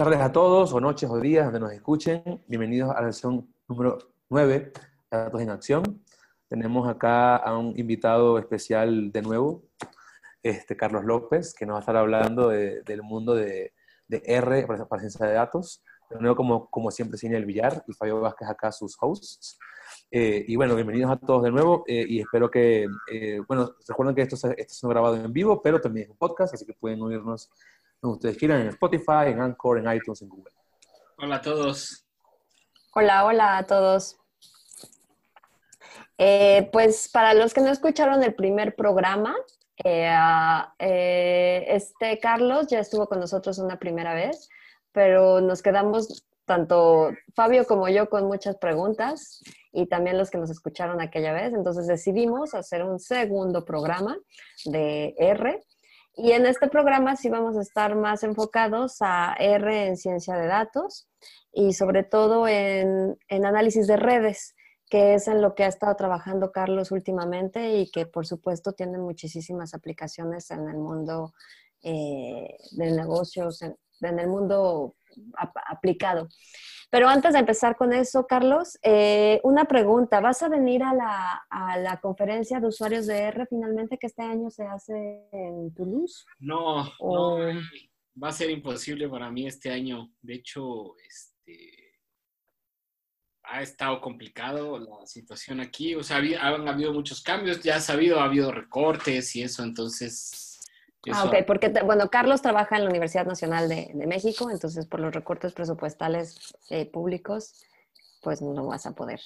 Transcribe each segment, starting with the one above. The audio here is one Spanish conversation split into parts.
tardes a todos, o noches o días, donde nos escuchen. Bienvenidos a la sesión número 9 de Datos en Acción. Tenemos acá a un invitado especial de nuevo, este, Carlos López, que nos va a estar hablando del mundo de, de R para ciencia de datos. De nuevo, como, como siempre, Cine El Villar y Fabio Vázquez acá, sus hosts. Eh, y bueno, bienvenidos a todos de nuevo eh, y espero que, eh, bueno, recuerden que esto, esto es grabado en vivo, pero también es un podcast, así que pueden oírnos donde ustedes quieran, en Spotify, en Anchor, en iTunes, en Google. Hola a todos. Hola, hola a todos. pues para los que no escucharon el primer programa, este Carlos ya estuvo con nosotros una primera vez, pero nos quedamos tanto Fabio como yo con muchas preguntas y también los que nos escucharon aquella vez. Entonces decidimos hacer un segundo programa de R. Y en este programa sí vamos a estar más enfocados a R en ciencia de datos y sobre todo en, análisis de redes, que es en lo que ha estado trabajando Carlos últimamente y que por supuesto tiene muchísimas aplicaciones en el mundo eh, de negocios, en, en el mundo aplicado. Pero antes de empezar con eso, Carlos, eh, una pregunta. ¿Vas a venir a la, conferencia de usuarios de R finalmente que este año se hace en Toulouse? No, no, va a ser imposible para mí este año. De hecho, este, ha estado complicado la situación aquí. O sea, han habido muchos cambios, ya ha sabido, ha habido recortes y eso, entonces Ah, ok, porque, bueno, Carlos trabaja en la Universidad Nacional de, México, entonces por los recortes presupuestales eh, públicos, pues no vas a poder.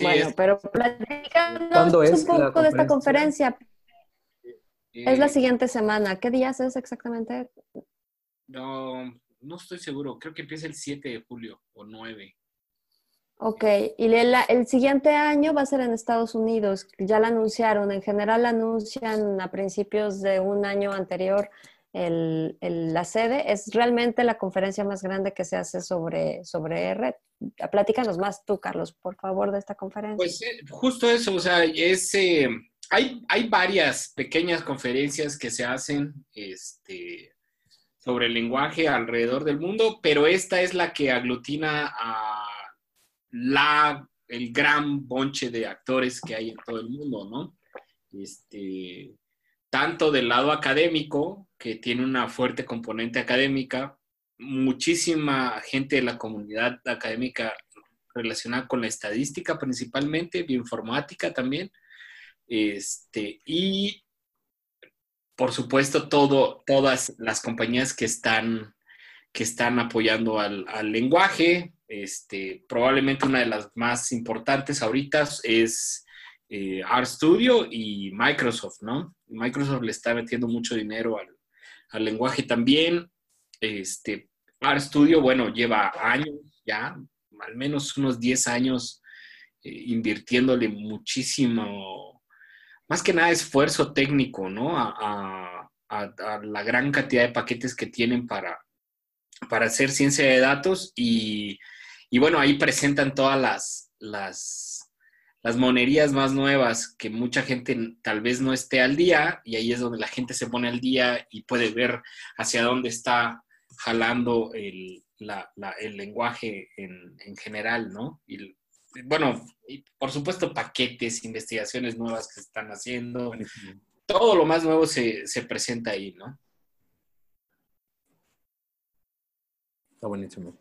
bueno, pero platícanos un poco de esta conferencia. es la siguiente semana. ¿Qué días es exactamente? No, no estoy seguro. Creo que empieza el 7 de julio o 9. Ok, y el, siguiente año va a ser en Estados Unidos, ya la anunciaron, en general anuncian a principios de un año anterior el, la sede, es realmente la conferencia más grande que se hace sobre, sobre R. Platícanos más tú, Carlos, por favor, de esta conferencia. Pues eh, justo eso, o sea, es, eh, hay, hay varias pequeñas conferencias que se hacen este, sobre el lenguaje alrededor del mundo, pero esta es la que aglutina a la, el gran bonche de actores que hay en todo el mundo, ¿no? Este, tanto del lado académico, que tiene una fuerte componente académica, muchísima gente de la comunidad académica relacionada con la estadística principalmente, bioinformática también, este, y por supuesto todo, todas las compañías que están, que están apoyando al, al lenguaje, este, probablemente una de las más importantes ahorita es eh, RStudio y Microsoft, ¿no? Microsoft le está metiendo mucho dinero al, lenguaje también. Este, RStudio, bueno, lleva años ya, al menos unos 10 años eh, invirtiéndole muchísimo, más que nada esfuerzo técnico, ¿no? A, a, la gran cantidad de paquetes que tienen para, para hacer ciencia de datos y y bueno, ahí presentan todas las, las, las monerías más nuevas que mucha gente tal vez no esté al día y ahí es donde la gente se pone al día y puede ver hacia dónde está jalando el, el lenguaje en, en, general, ¿no? Y bueno, y por supuesto paquetes, investigaciones nuevas que se están haciendo, todo lo más nuevo se, se presenta ahí, ¿no? Está buenísimo.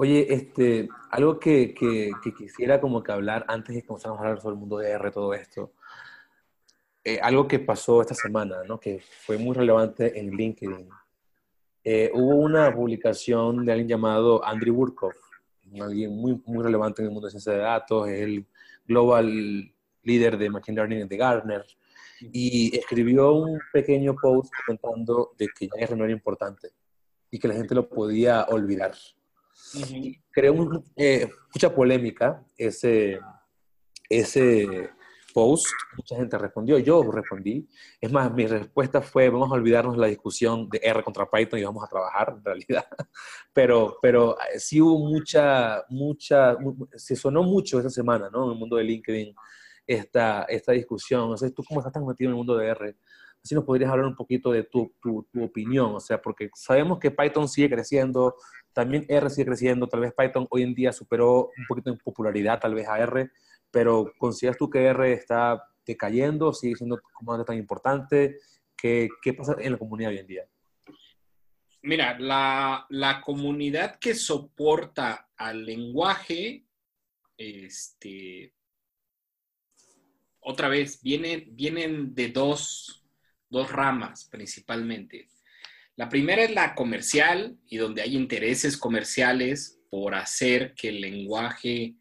Oye, este, algo que, que, quisiera como que hablar antes de que comenzáramos a hablar sobre el mundo de R, todo esto. Eh, algo que pasó esta semana, ¿no? Que fue muy relevante en LinkedIn. Eh, hubo una publicación de alguien llamado Andrew Burkhoff, alguien muy, muy relevante en el mundo de ciencia de datos, es el global líder de Machine Learning de Gartner, y escribió un pequeño post contando de que ya R no era importante y que la gente lo podía olvidar. Creó eh, mucha polémica ese, ese post. Mucha gente respondió, yo respondí. Es más, mi respuesta fue, vamos a olvidarnos de la discusión de R contra Python y vamos a trabajar, en realidad. Pero, pero eh, sí hubo mucha, mucha, se sonó mucho esta semana, ¿no? En el mundo de LinkedIn, esta, esta discusión. No sé, ¿tú cómo estás tan metido en el mundo de R? Si nos podrías hablar un poquito de tu, tu, tu, opinión, o sea, porque sabemos que Python sigue creciendo, también R sigue creciendo, tal vez Python hoy en día superó un poquito en popularidad tal vez a R, pero ¿consideras tú que R está decayendo, sigue siendo como tan importante? ¿Qué, ¿Qué pasa en la comunidad hoy en día? Mira, la, la comunidad que soporta al lenguaje, este, otra vez, vienen, vienen de dos, dos ramas principalmente. La primera es la comercial y donde hay intereses comerciales por hacer que el lenguaje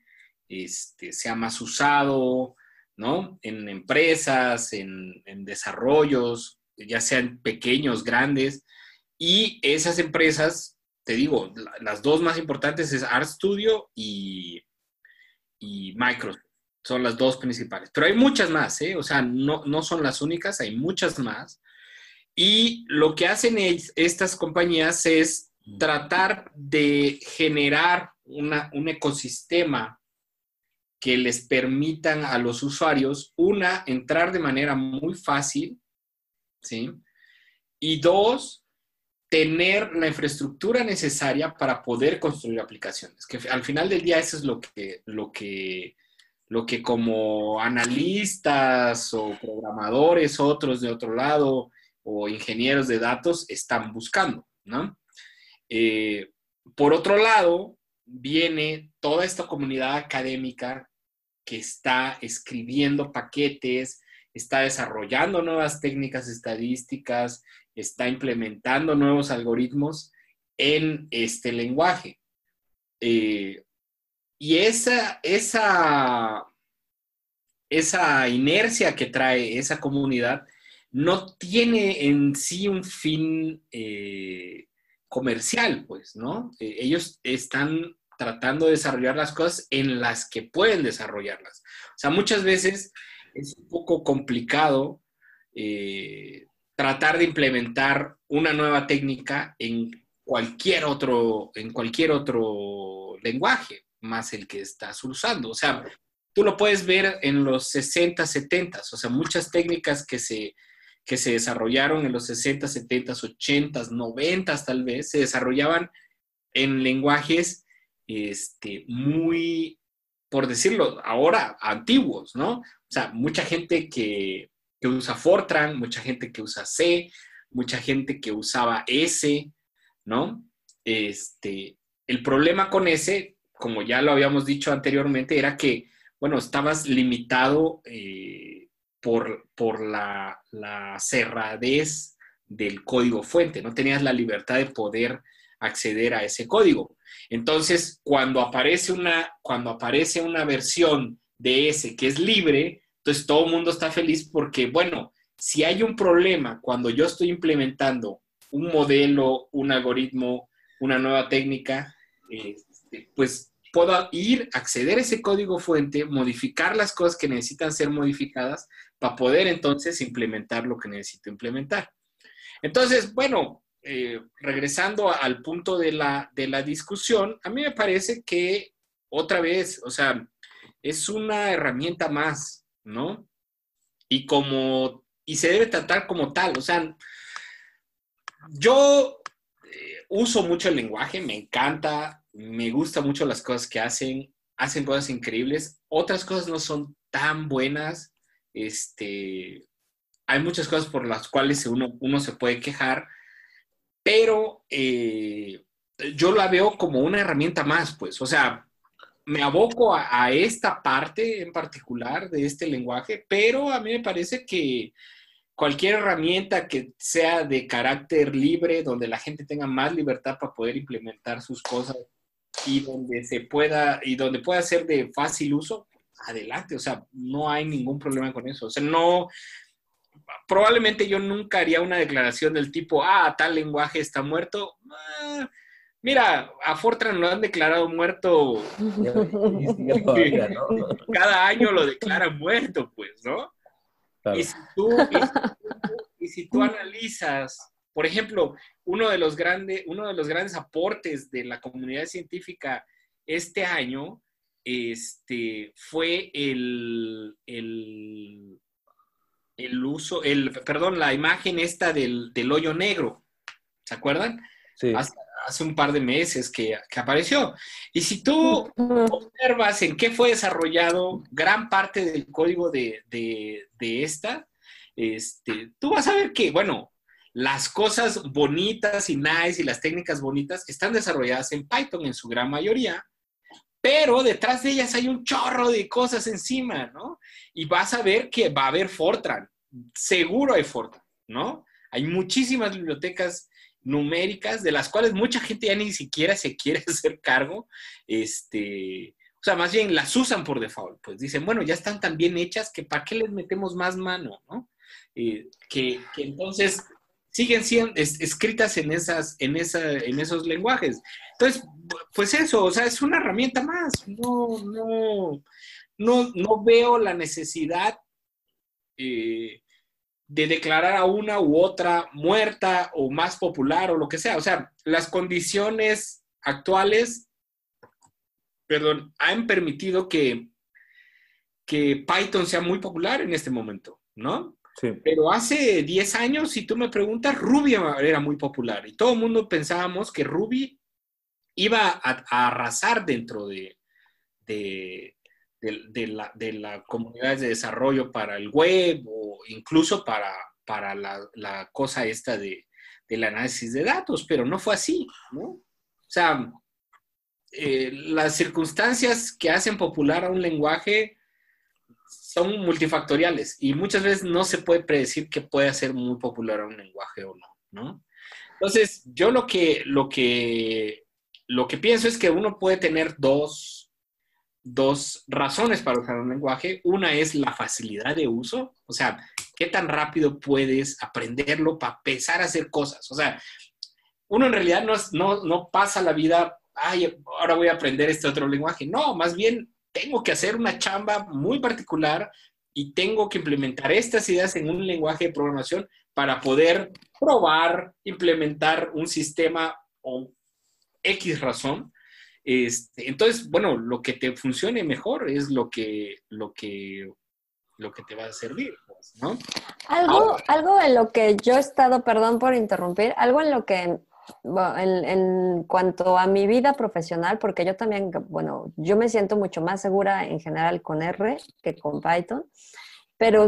este, sea más usado, ¿no? En empresas, en, en desarrollos, ya sean pequeños, grandes. Y esas empresas, te digo, las dos más importantes es RStudio y, y Microsoft. Son las dos principales. Pero hay muchas más, ¿eh? O sea, no, no son las únicas, hay muchas más. Y lo que hacen estas compañías es tratar de generar una, un ecosistema que les permitan a los usuarios, una, entrar de manera muy fácil, ¿sí? Y dos, tener la infraestructura necesaria para poder construir aplicaciones. Que al final del día eso es lo que, lo que, lo que como analistas o programadores, otros de otro lado, o ingenieros de datos están buscando, ¿no? Eh, por otro lado, viene toda esta comunidad académica que está escribiendo paquetes, está desarrollando nuevas técnicas estadísticas, está implementando nuevos algoritmos en este lenguaje. Eh, y esa, esa, esa inercia que trae esa comunidad no tiene en sí un fin eh, comercial, pues, ¿no? Eh, ellos están tratando de desarrollar las cosas en las que pueden desarrollarlas. O sea, muchas veces es un poco complicado tratar de implementar una nueva técnica en cualquier otro, en cualquier otro lenguaje más el que estás usando. O sea, tú lo puedes ver en los 60, 70, o sea, muchas técnicas que se, que se desarrollaron en los 60, 70, 80, 90 tal vez, se desarrollaban en lenguajes este, muy, por decirlo ahora, antiguos, ¿no? O sea, mucha gente que que usa Fortran, mucha gente que usa C, mucha gente que usaba S, ¿no? Este, el problema con S, como ya lo habíamos dicho anteriormente, era que, bueno, estabas limitado eh, por, por la, la cerradez del código fuente, no tenías la libertad de poder acceder a ese código. Entonces, cuando aparece una, cuando aparece una versión de S que es libre, entonces todo el mundo está feliz porque, bueno, si hay un problema cuando yo estoy implementando un modelo, un algoritmo, una nueva técnica, este, pues puedo ir, acceder a ese código fuente, modificar las cosas que necesitan ser modificadas para poder entonces implementar lo que necesito implementar. Entonces, bueno, eh, regresando al punto de la, de la discusión, a mí me parece que otra vez, o sea, es una herramienta más, ¿no? Y como, y se debe tratar como tal, o sea, yo eh, uso mucho el lenguaje, me encanta, me gustan mucho las cosas que hacen, hacen cosas increíbles, otras cosas no son tan buenas, este, hay muchas cosas por las cuales uno, uno se puede quejar, pero eh, yo la veo como una herramienta más, pues, o sea, me aboco a, esta parte en particular de este lenguaje, pero a mí me parece que cualquier herramienta que sea de carácter libre, donde la gente tenga más libertad para poder implementar sus cosas y donde se pueda, y donde pueda ser de fácil uso, adelante, o sea, no hay ningún problema con eso. O sea, no, probablemente yo nunca haría una declaración del tipo, ah, tal lenguaje está muerto. Ah, Mira, a Fortran lo han declarado muerto. Cada año lo declaran muerto, pues, ¿no? Y, si tú, y, si tú, analizas, por ejemplo, uno de, los grande, uno de los grandes aportes de la comunidad científica este año este, fue el, el, el uso, el, perdón, la imagen esta del, del hoyo negro. ¿Se acuerdan? Sí. Hace, hace un par de meses que, que apareció. Y si tú observas en qué fue desarrollado gran parte del código de, de, de esta, este, tú vas a ver que, bueno, las cosas bonitas y nice y las técnicas bonitas están desarrolladas en Python en su gran mayoría, pero detrás de ellas hay un chorro de cosas encima, ¿no? Y vas a ver que va a haber Fortran, seguro hay Fortran, ¿no? Hay muchísimas bibliotecas numéricas de las cuales mucha gente ya ni siquiera se quiere hacer cargo, este, o sea, más bien las usan por default, pues dicen, bueno, ya están tan bien hechas que ¿para qué les metemos más mano, ¿no? Eh, que, que entonces siguen siendo es, escritas en, esas, en, esa, en esos lenguajes. Entonces, pues eso, o sea, es una herramienta más. No, no, no, no veo la necesidad eh, de declarar a una u otra muerta o más popular o lo que sea. O sea, las condiciones actuales, perdón, han permitido que, que Python sea muy popular en este momento, ¿no? Pero hace 10 años, si tú me preguntas, Ruby era muy popular y todo el mundo pensábamos que Ruby iba a, arrasar dentro de, de, de la, de la comunidad de desarrollo para el web o incluso para, para la, la cosa esta de, del análisis de datos, pero no fue así, ¿no? O sea, eh, las circunstancias que hacen popular a un lenguaje son multifactoriales y muchas veces no se puede predecir que puede hacer muy popular un lenguaje o no, ¿no? Entonces, yo lo que, lo que, lo que pienso es que uno puede tener dos, dos razones para usar un lenguaje. Una es la facilidad de uso, o sea, qué tan rápido puedes aprenderlo para empezar a hacer cosas. O sea, uno en realidad no, no, no pasa la vida, ay, ahora voy a aprender este otro lenguaje. No, más bien tengo que hacer una chamba muy particular y tengo que implementar estas ideas en un lenguaje de programación para poder probar, implementar un sistema o X razón. Este, entonces, bueno, lo que te funcione mejor es lo que, lo que, lo que te va a servir, pues, ¿no? Algo, Ahora. algo en lo que yo he estado, perdón por interrumpir, algo en lo que bueno, en, en, cuanto a mi vida profesional, porque yo también, bueno, yo me siento mucho más segura en general con R que con Python, pero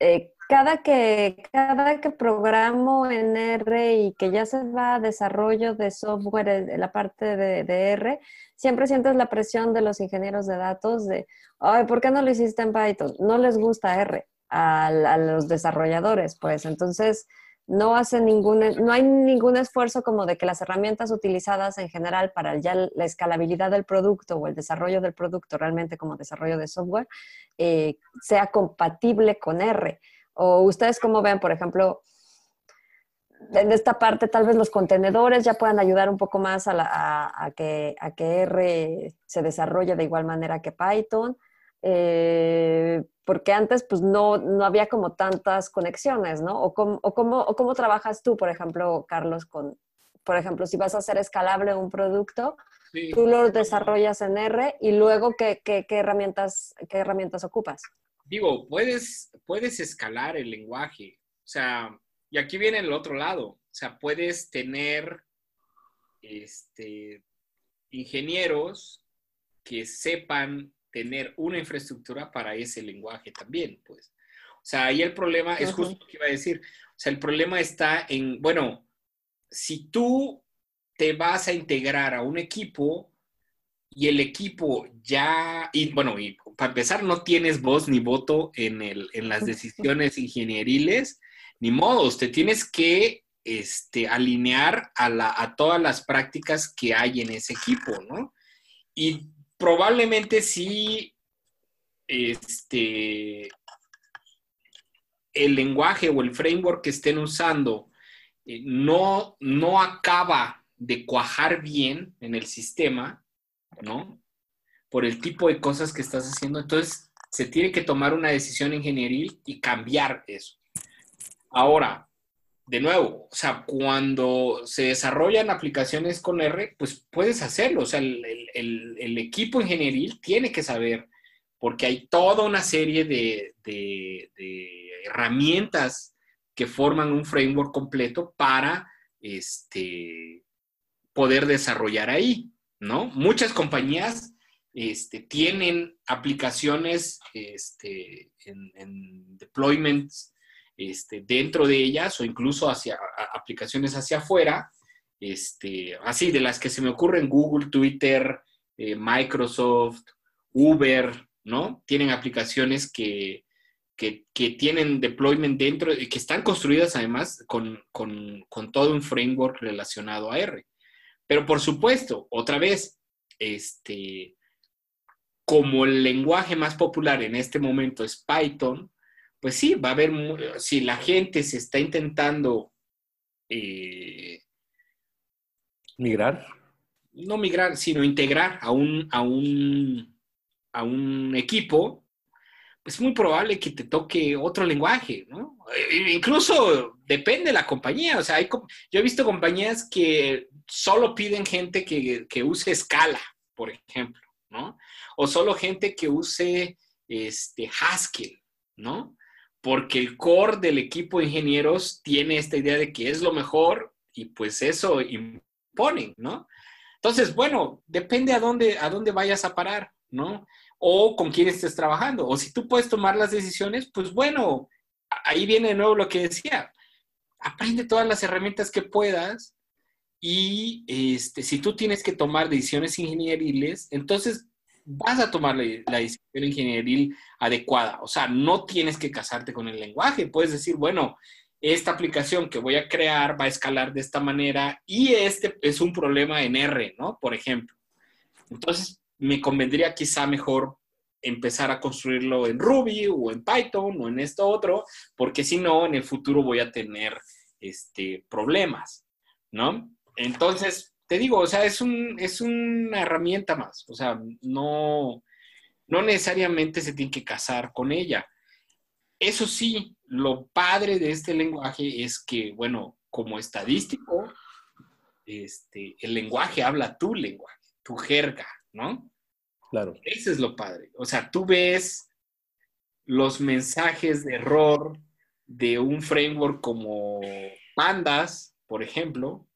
eh, cada, que, cada que programo en R y que ya se va a desarrollo de software en la parte de, de, R, siempre sientes la presión de los ingenieros de datos de, ay, ¿por qué no lo hiciste en Python? No les gusta R a, a los desarrolladores, pues entonces no hace ningún, no hay ningún esfuerzo como de que las herramientas utilizadas en general para ya la escalabilidad del producto o el desarrollo del producto realmente como desarrollo de software eh, sea compatible con R. O ustedes como ven, por ejemplo, en esta parte tal vez los contenedores ya puedan ayudar un poco más a, la, a, a, que, a que R se desarrolle de igual manera que Python. Eh, porque antes pues no, no había como tantas conexiones, ¿no? O cómo, o, cómo, o cómo trabajas tú, por ejemplo, Carlos, con, por ejemplo, si vas a hacer escalable un producto, sí. tú lo desarrollas en R y luego ¿qué, qué, qué, herramientas, qué herramientas ocupas? Digo, puedes, puedes escalar el lenguaje, o sea, y aquí viene el otro lado, o sea, puedes tener este, ingenieros que sepan tener una infraestructura para ese lenguaje también, pues. O sea, ahí el problema es justo lo que iba a decir. O sea, el problema está en, bueno, si tú te vas a integrar a un equipo y el equipo ya, y bueno, y para empezar, no tienes voz ni voto en, el, en las decisiones ingenieriles, ni modos, te tienes que este, alinear a, la, a todas las prácticas que hay en ese equipo, ¿no? Y probablemente sí este, el lenguaje o el framework que estén usando eh, no, no acaba de cuajar bien en el sistema, ¿no? Por el tipo de cosas que estás haciendo. Entonces, se tiene que tomar una decisión ingenieril y cambiar eso. Ahora, de nuevo, o sea, cuando se desarrollan aplicaciones con R, pues puedes hacerlo. O sea, el, el, equipo ingenieril tiene que saber porque hay toda una serie de, de, de herramientas que forman un framework completo para este, poder desarrollar ahí, ¿no? Muchas compañías este, tienen aplicaciones este, en, deployments este, dentro de ellas o incluso hacia aplicaciones hacia afuera, este, así de las que se me ocurren Google, Twitter, eh, Microsoft, Uber, ¿no? Tienen aplicaciones que, que, tienen deployment dentro y que están construidas además con, con, todo un framework relacionado a R. Pero por supuesto, otra vez, este, como el lenguaje más popular en este momento es Python, pues sí, va a haber, si la gente se está intentando... Eh, migrar. No migrar, sino integrar a un, a un, a un equipo, es muy probable que te toque otro lenguaje, ¿no? E, incluso depende de la compañía. O sea, hay, yo he visto compañías que solo piden gente que, que, use Scala, por ejemplo, ¿no? O solo gente que use este, Haskell, ¿no? Porque el core del equipo de ingenieros tiene esta idea de que es lo mejor y pues eso imponen, ¿no? Entonces, bueno, depende a dónde, a dónde vayas a parar, ¿no? o con quién estés trabajando. O si tú puedes tomar las decisiones, pues bueno, ahí viene de nuevo lo que decía. Aprende todas las herramientas que puedas y este, si tú tienes que tomar decisiones ingenieriles, entonces vas a tomar la, decisión ingenieril adecuada. O sea, no tienes que casarte con el lenguaje. Puedes decir, bueno, esta aplicación que voy a crear va a escalar de esta manera y este es un problema en R, ¿no? Por ejemplo. Entonces, me convendría quizá mejor empezar a construirlo en Ruby o en Python o en esto otro, porque si no, en el futuro voy a tener este, problemas, ¿no? Entonces, te digo, o sea, es, un, es una herramienta más, o sea, no, no necesariamente se tiene que casar con ella. Eso sí, lo padre de este lenguaje es que, bueno, como estadístico, este, el lenguaje habla tu lenguaje, tu jerga, ¿no? Claro. Ese es lo padre. O sea, tú ves los mensajes de error de un framework como Pandas, por ejemplo,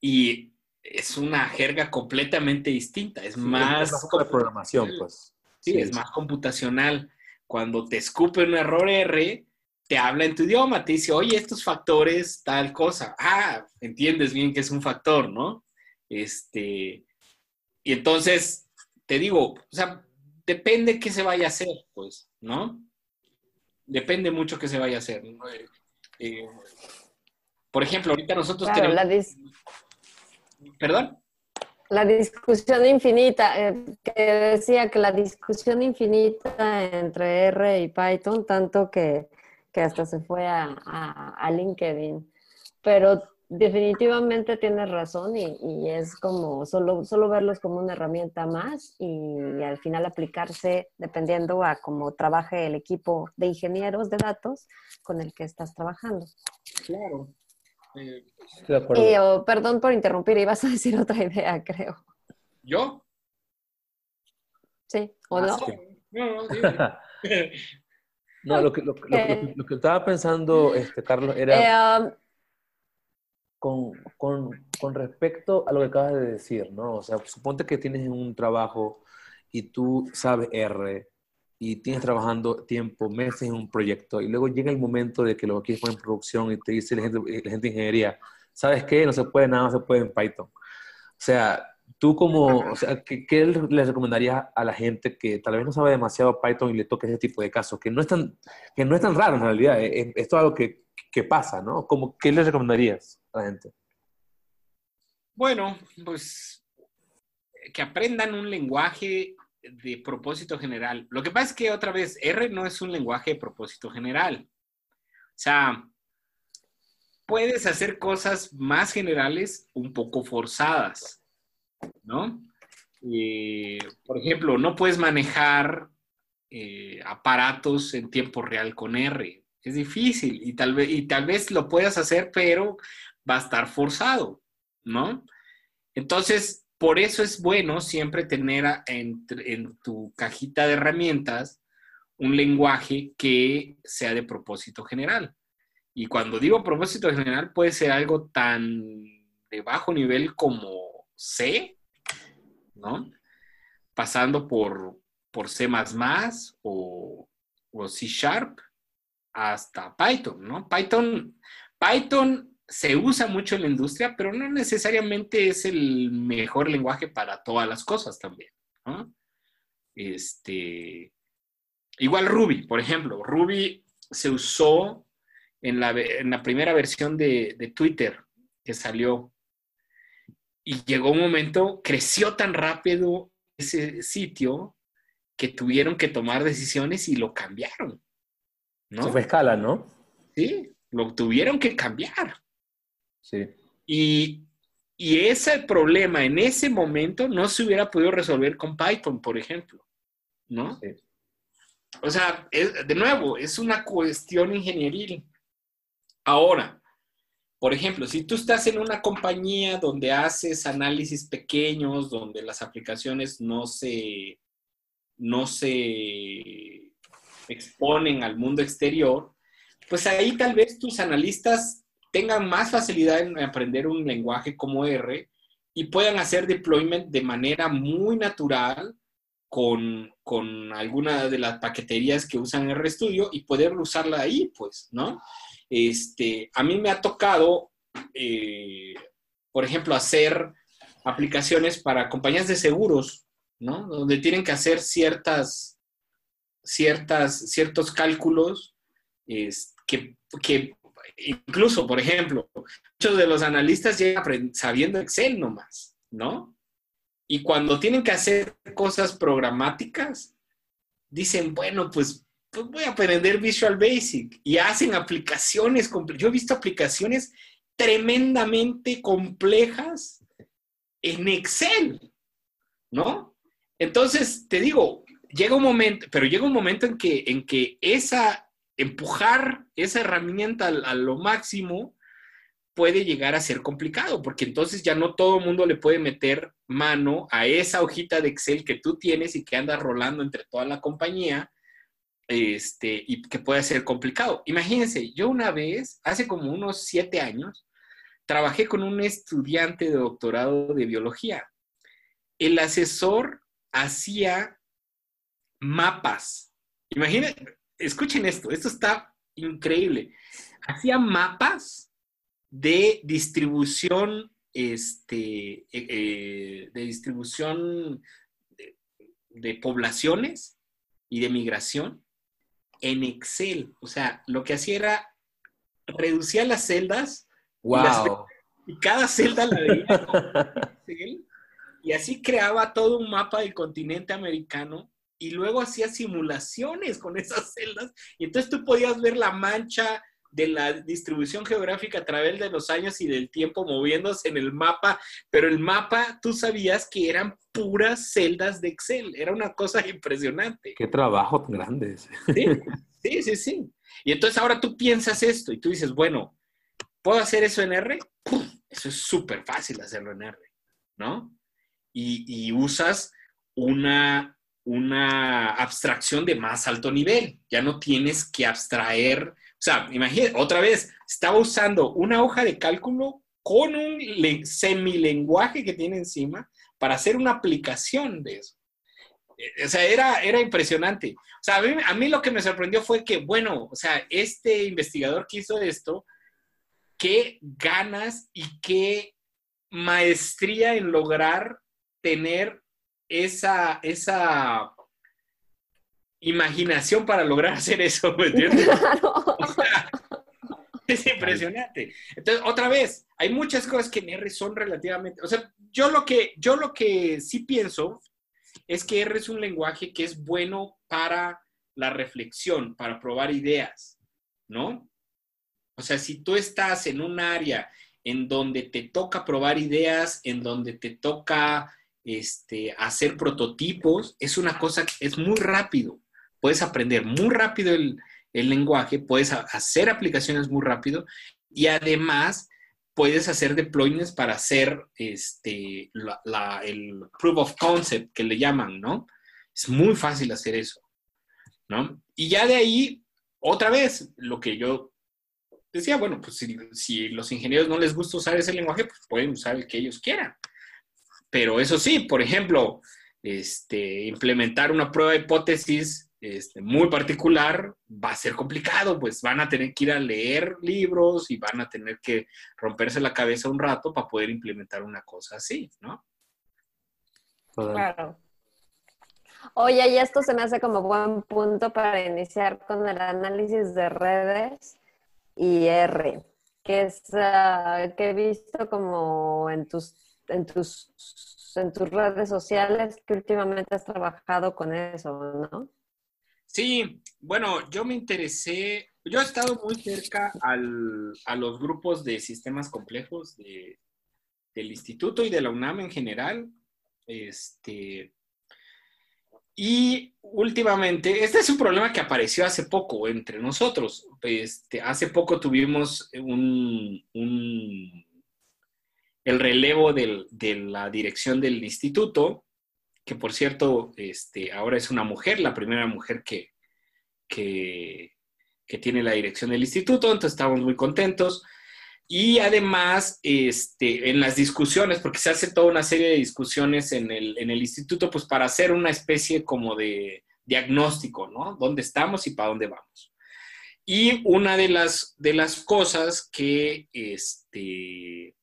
y es una jerga completamente distinta. Es más. Es de programación, pues. Sí, es más computacional. Cuando te escupe un error R, te habla en tu idioma, te dice, oye, estos factores, tal cosa. Ah, entiendes bien que es un factor, ¿no? Este, y entonces, te digo, o sea, depende qué se vaya a hacer, pues, ¿no? Depende mucho qué se vaya a hacer. Eh, por ejemplo, ahorita nosotros tenemos... ¿Perdón? La discusión infinita, eh, que decía que la discusión infinita entre R y Python, tanto que, hasta se fue a, a LinkedIn. Pero definitivamente tienes razón y, es como solo, solo verlos como una herramienta más y, al final aplicarse dependiendo a cómo trabaje el equipo de ingenieros de datos con el que estás trabajando. Claro. Eh, oh, perdón por interrumpir, ibas a decir otra idea, creo. ¿Yo? Sí, ¿o no? No, no, lo que, lo, que estaba pensando, este, Carlos, era... Eh, um, con, con, con, respecto a lo que acabas de decir, ¿no? O sea, suponte que tienes un trabajo y tú sabes R y tienes trabajando tiempo, meses en un proyecto y luego llega el momento de que lo quieres poner en producción y te dice la gente, la gente de ingeniería, ¿sabes qué? No se puede nada, se puede en Python. O sea, tú como, o sea, ¿qué, ¿qué, le recomendarías a la gente que tal vez no sabe demasiado Python y le toque ese tipo de casos? Que no es tan, que no es tan raro en realidad, es, es todo algo que, que pasa, ¿no? Como, ¿Qué le recomendarías? la gente? Bueno, pues que aprendan un lenguaje de propósito general. Lo que pasa es que otra vez, R no es un lenguaje de propósito general. O sea, puedes hacer cosas más generales un poco forzadas, ¿no? Eh, por ejemplo, no puedes manejar eh, aparatos en tiempo real con R. Es difícil y tal, vez, y tal vez lo puedas hacer, pero va a estar forzado, ¿no? Entonces, por eso es bueno siempre tener en, tu cajita de herramientas un lenguaje que sea de propósito general. Y cuando digo propósito general, puede ser algo tan de bajo nivel como C, ¿no? Pasando por, por C o, o C Sharp hasta Python, ¿no? Python, Python se usa mucho en la industria, pero no necesariamente es el mejor lenguaje para todas las cosas también, ¿no? Este, igual Ruby, por ejemplo, Ruby se usó en la, primera versión de, de, Twitter que salió. Y llegó un momento, creció tan rápido ese sitio que tuvieron que tomar decisiones y lo cambiaron. ¿no? Se fue escala, ¿no? Sí, lo tuvieron que cambiar. Sí. Y, y ese problema en ese momento no se hubiera podido resolver con Python, por ejemplo, ¿no? Sí. O sea, de nuevo, es una cuestión ingenieril. Ahora, por ejemplo, si tú estás en una compañía donde haces análisis pequeños, donde las aplicaciones no se, no se exponen al mundo exterior, pues ahí tal vez tus analistas tengan más facilidad en aprender un lenguaje como R y puedan hacer deployment de manera muy natural con, con alguna de las paqueterías que usan RStudio y poder usarla ahí, pues, ¿no? Este, a mí me ha tocado, eh, por ejemplo, hacer aplicaciones para compañías de seguros, ¿no? Donde tienen que hacer ciertas, ciertas, ciertos cálculos que, que, incluso, por ejemplo, muchos de los analistas llegan sabiendo Excel nomás, ¿no? Y cuando tienen que hacer cosas programáticas, dicen, bueno, pues pues voy a aprender Visual Basic y hacen aplicaciones. Yo he visto aplicaciones tremendamente complejas en Excel, ¿no? Entonces, te digo, llega un momento, pero llega un momento en que, en que esa, empujar esa herramienta a, lo máximo puede llegar a ser complicado, porque entonces ya no todo el mundo le puede meter mano a esa hojita de Excel que tú tienes y que andas rolando entre toda la compañía este, y que puede ser complicado. Imagínense, yo una vez, hace como unos siete años, trabajé con un estudiante de doctorado de biología. El asesor hacía mapas. Imaginen, escuchen esto, esto está increíble. Hacía mapas de distribución, este, eh, eh, de distribución de poblaciones y de migración en Excel. O sea, lo que hacía era reducía las celdas. Wow. Y, cada celda la veía en Excel. Y así creaba todo un mapa del continente americano y luego hacía simulaciones con esas celdas. Y entonces tú podías ver la mancha de la distribución geográfica a través de los años y del tiempo moviéndose en el mapa, pero el mapa tú sabías que eran puras celdas de Excel, era una cosa impresionante. Qué trabajo tan grande ese. Sí, sí, sí, Y entonces ahora tú piensas esto y tú dices, bueno, ¿puedo hacer eso en R? Eso es súper fácil hacerlo en R, ¿no? Y, y usas una, una abstracción de más alto nivel. Ya no tienes que abstraer o sea, imagínate, otra vez, estaba usando una hoja de cálculo con un semilenguaje que tiene encima para hacer una aplicación de eso. Eh, o sea, era, era impresionante. O sea, a mí, lo que me sorprendió fue que, bueno, o sea, este investigador que hizo esto, qué ganas y qué maestría en lograr tener esa, esa imaginación para lograr hacer eso, ¿me entiendes? es impresionante. Entonces, otra vez, hay muchas cosas que en R son relativamente, o sea, yo lo que, yo lo que sí pienso es que R es un lenguaje que es bueno para la reflexión, para probar ideas, ¿no? O sea, si tú estás en un área en donde te toca probar ideas, en donde te toca este, hacer prototipos, es una cosa es muy rápido puedes aprender muy rápido el, lenguaje, puedes hacer aplicaciones muy rápido y además puedes hacer deployments para hacer este, el proof of concept que le llaman, ¿no? Es muy fácil hacer eso, ¿no? Y ya de ahí, otra vez, lo que yo decía, bueno, pues si, si los ingenieros no les gusta usar ese lenguaje, pues pueden usar el que ellos quieran. Pero eso sí, por ejemplo, este, implementar una prueba de hipótesis este, muy particular va a ser complicado, pues van a tener que ir a leer libros y van a tener que romperse la cabeza un rato para poder implementar una cosa así, ¿no? Claro. Oye, y esto se me hace como buen punto para iniciar con el análisis de redes y R, que es uh, que he visto como en tus, en tus en tus redes sociales que últimamente has trabajado con eso, ¿no? Sí, bueno, yo me interesé, yo he estado muy cerca al, a los grupos de sistemas complejos de, del instituto y de la UNAM en general. Este, y últimamente, este es un problema que apareció hace poco entre nosotros. Este, hace poco tuvimos un, un el relevo de la dirección del instituto que por cierto, este, ahora es una mujer, la primera mujer que, tiene la dirección del instituto, entonces estamos muy contentos. Y además, este, en las discusiones, porque se hace toda una serie de discusiones en el, instituto, pues para hacer una especie como de diagnóstico, ¿no? ¿Dónde estamos y para dónde vamos? Y una de las, de las cosas que, este,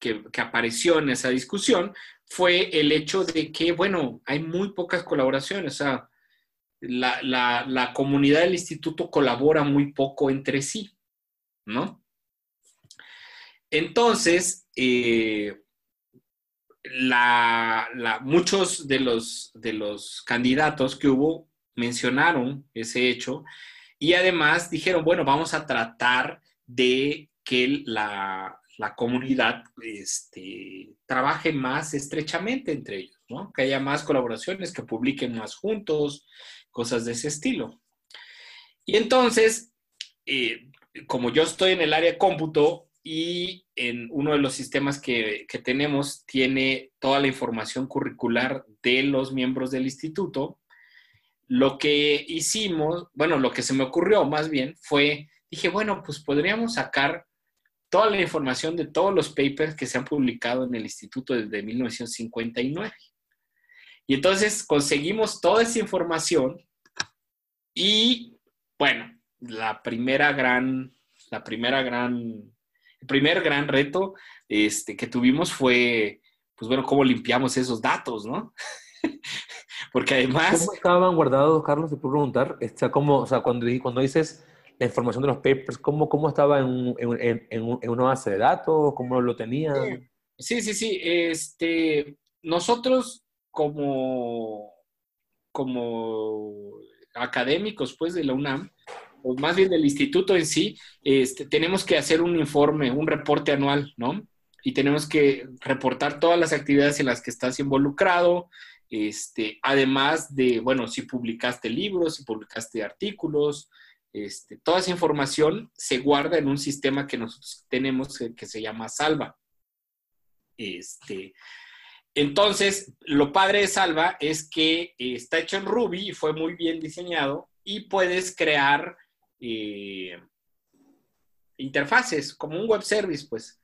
que, apareció en esa discusión fue el hecho de que, bueno, hay muy pocas colaboraciones, o sea, la, comunidad del instituto colabora muy poco entre sí, ¿no? Entonces, eh, muchos de los, de los candidatos que hubo mencionaron ese hecho y además dijeron, bueno, vamos a tratar de que la, la comunidad este, trabaje más estrechamente entre ellos. Que haya más colaboraciones, que publiquen más juntos, cosas de ese estilo. Y entonces, eh, como yo estoy en el área cómputo y en uno de los sistemas que, que tenemos tiene toda la información curricular de los miembros del instituto, lo que hicimos, bueno, lo que se me ocurrió más bien fue, dije, bueno, pues podríamos sacar toda la información de todos los papers que se han publicado en el instituto desde 1959. Y entonces conseguimos toda esa información y, bueno, la primera gran, la primera gran, el primer gran reto este, que tuvimos fue, pues bueno, cómo limpiamos esos datos, ¿no? Porque además... ¿Cómo estaban guardados, Carlos? Te puedo preguntar. O sea, ¿cómo, o sea cuando, cuando dices la información de los papers, ¿cómo, cómo estaba en, en, en, una base de datos? ¿Cómo lo tenían? Sí, sí, sí. Este, nosotros como, como académicos pues, de la UNAM, o más bien del instituto en sí, este, tenemos que hacer un informe, un reporte anual, ¿no? Y tenemos que reportar todas las actividades en las que estás involucrado, este, además de, bueno, si publicaste libros, si publicaste artículos, este, toda esa información se guarda en un sistema que nosotros tenemos que, se llama Salva. Este, entonces, lo padre de Salva es que eh, está hecho en Ruby y fue muy bien diseñado y puedes crear eh, interfaces como un web service, pues.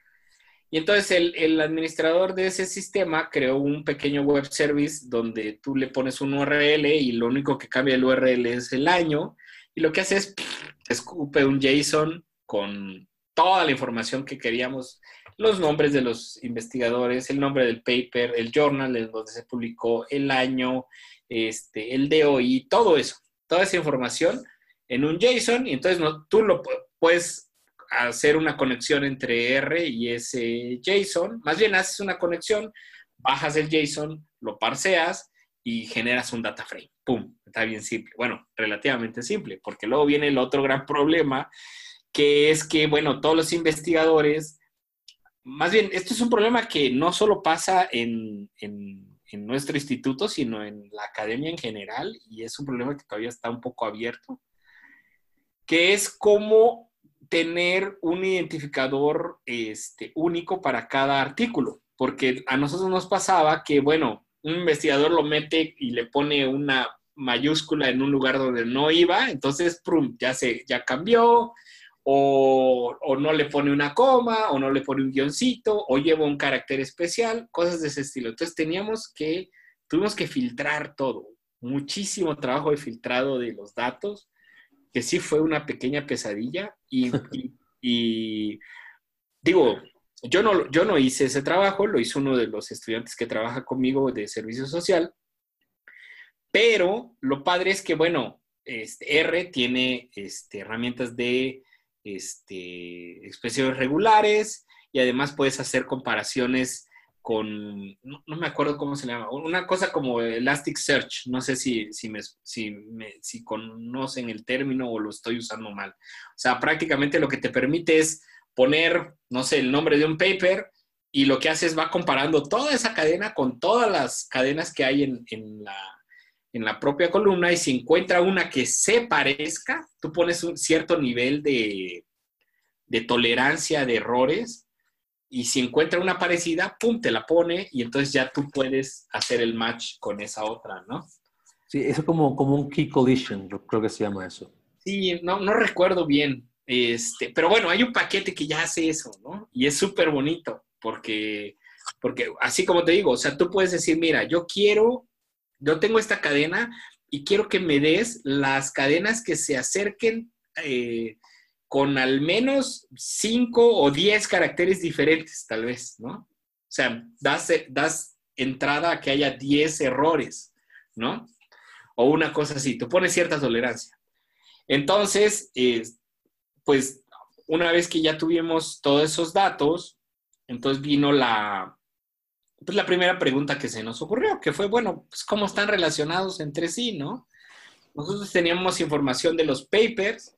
Y entonces el, el, administrador de ese sistema creó un pequeño web service donde tú le pones un URL y lo único que cambia el URL es el año y lo que hace es escupe un JSON con toda la información que queríamos, los nombres de los investigadores, el nombre del paper, el journal en donde se publicó, el año, este, el DOI, todo eso, toda esa información en un JSON. Y entonces no, tú lo puedes hacer una conexión entre R y ese JSON, más bien haces una conexión, bajas el JSON, lo parseas y generas un data frame. ¡Pum! Está bien simple. Bueno, relativamente simple, porque luego viene el otro gran problema, que es que, bueno, todos los investigadores, más bien, esto es un problema que no solo pasa en, en, nuestro instituto, sino en la academia en general, y es un problema que todavía está un poco abierto, que es cómo tener un identificador este, único para cada artículo, porque a nosotros nos pasaba que, bueno, un investigador lo mete y le pone una mayúscula en un lugar donde no iba, entonces, prum, ya, se, ya cambió, o, o, no le pone una coma, o no le pone un guioncito, o lleva un carácter especial, cosas de ese estilo. Entonces teníamos que, tuvimos que filtrar todo, muchísimo trabajo de filtrado de los datos, que sí fue una pequeña pesadilla y, y, digo, yo no, yo no hice ese trabajo, lo hizo uno de los estudiantes que trabaja conmigo de servicio social, pero lo padre es que, bueno, este, R tiene este, herramientas de este, expresiones regulares y además puedes hacer comparaciones con, no, me acuerdo cómo se llama, una cosa como Elasticsearch, no sé si, si, me, si, si conocen el término o lo estoy usando mal. O sea, prácticamente lo que te permite es poner, no sé, el nombre de un paper y lo que hace es va comparando toda esa cadena con todas las cadenas que hay en, en, la, en la propia columna y si encuentra una que se parezca, tú pones un cierto nivel de, de tolerancia de errores y si encuentra una parecida, pum, te la pone y entonces ya tú puedes hacer el match con esa otra, ¿no? Sí, eso como, como un key collision, yo creo que se llama eso. Sí, no, no recuerdo bien, este, pero bueno, hay un paquete que ya hace eso, ¿no? Y es súper bonito, porque, porque así como te digo, o sea, tú puedes decir, mira, yo quiero, yo tengo esta cadena y quiero que me des las cadenas que se acerquen eh, con al menos cinco o diez caracteres diferentes, tal vez, ¿no? O sea, das, entrada a que haya diez errores, ¿no? O una cosa así, tú pones cierta tolerancia. Entonces, pues una vez que ya tuvimos todos esos datos, entonces vino la, pues la primera pregunta que se nos ocurrió, que fue, bueno, pues cómo están relacionados entre sí, ¿no? Nosotros teníamos información de los papers,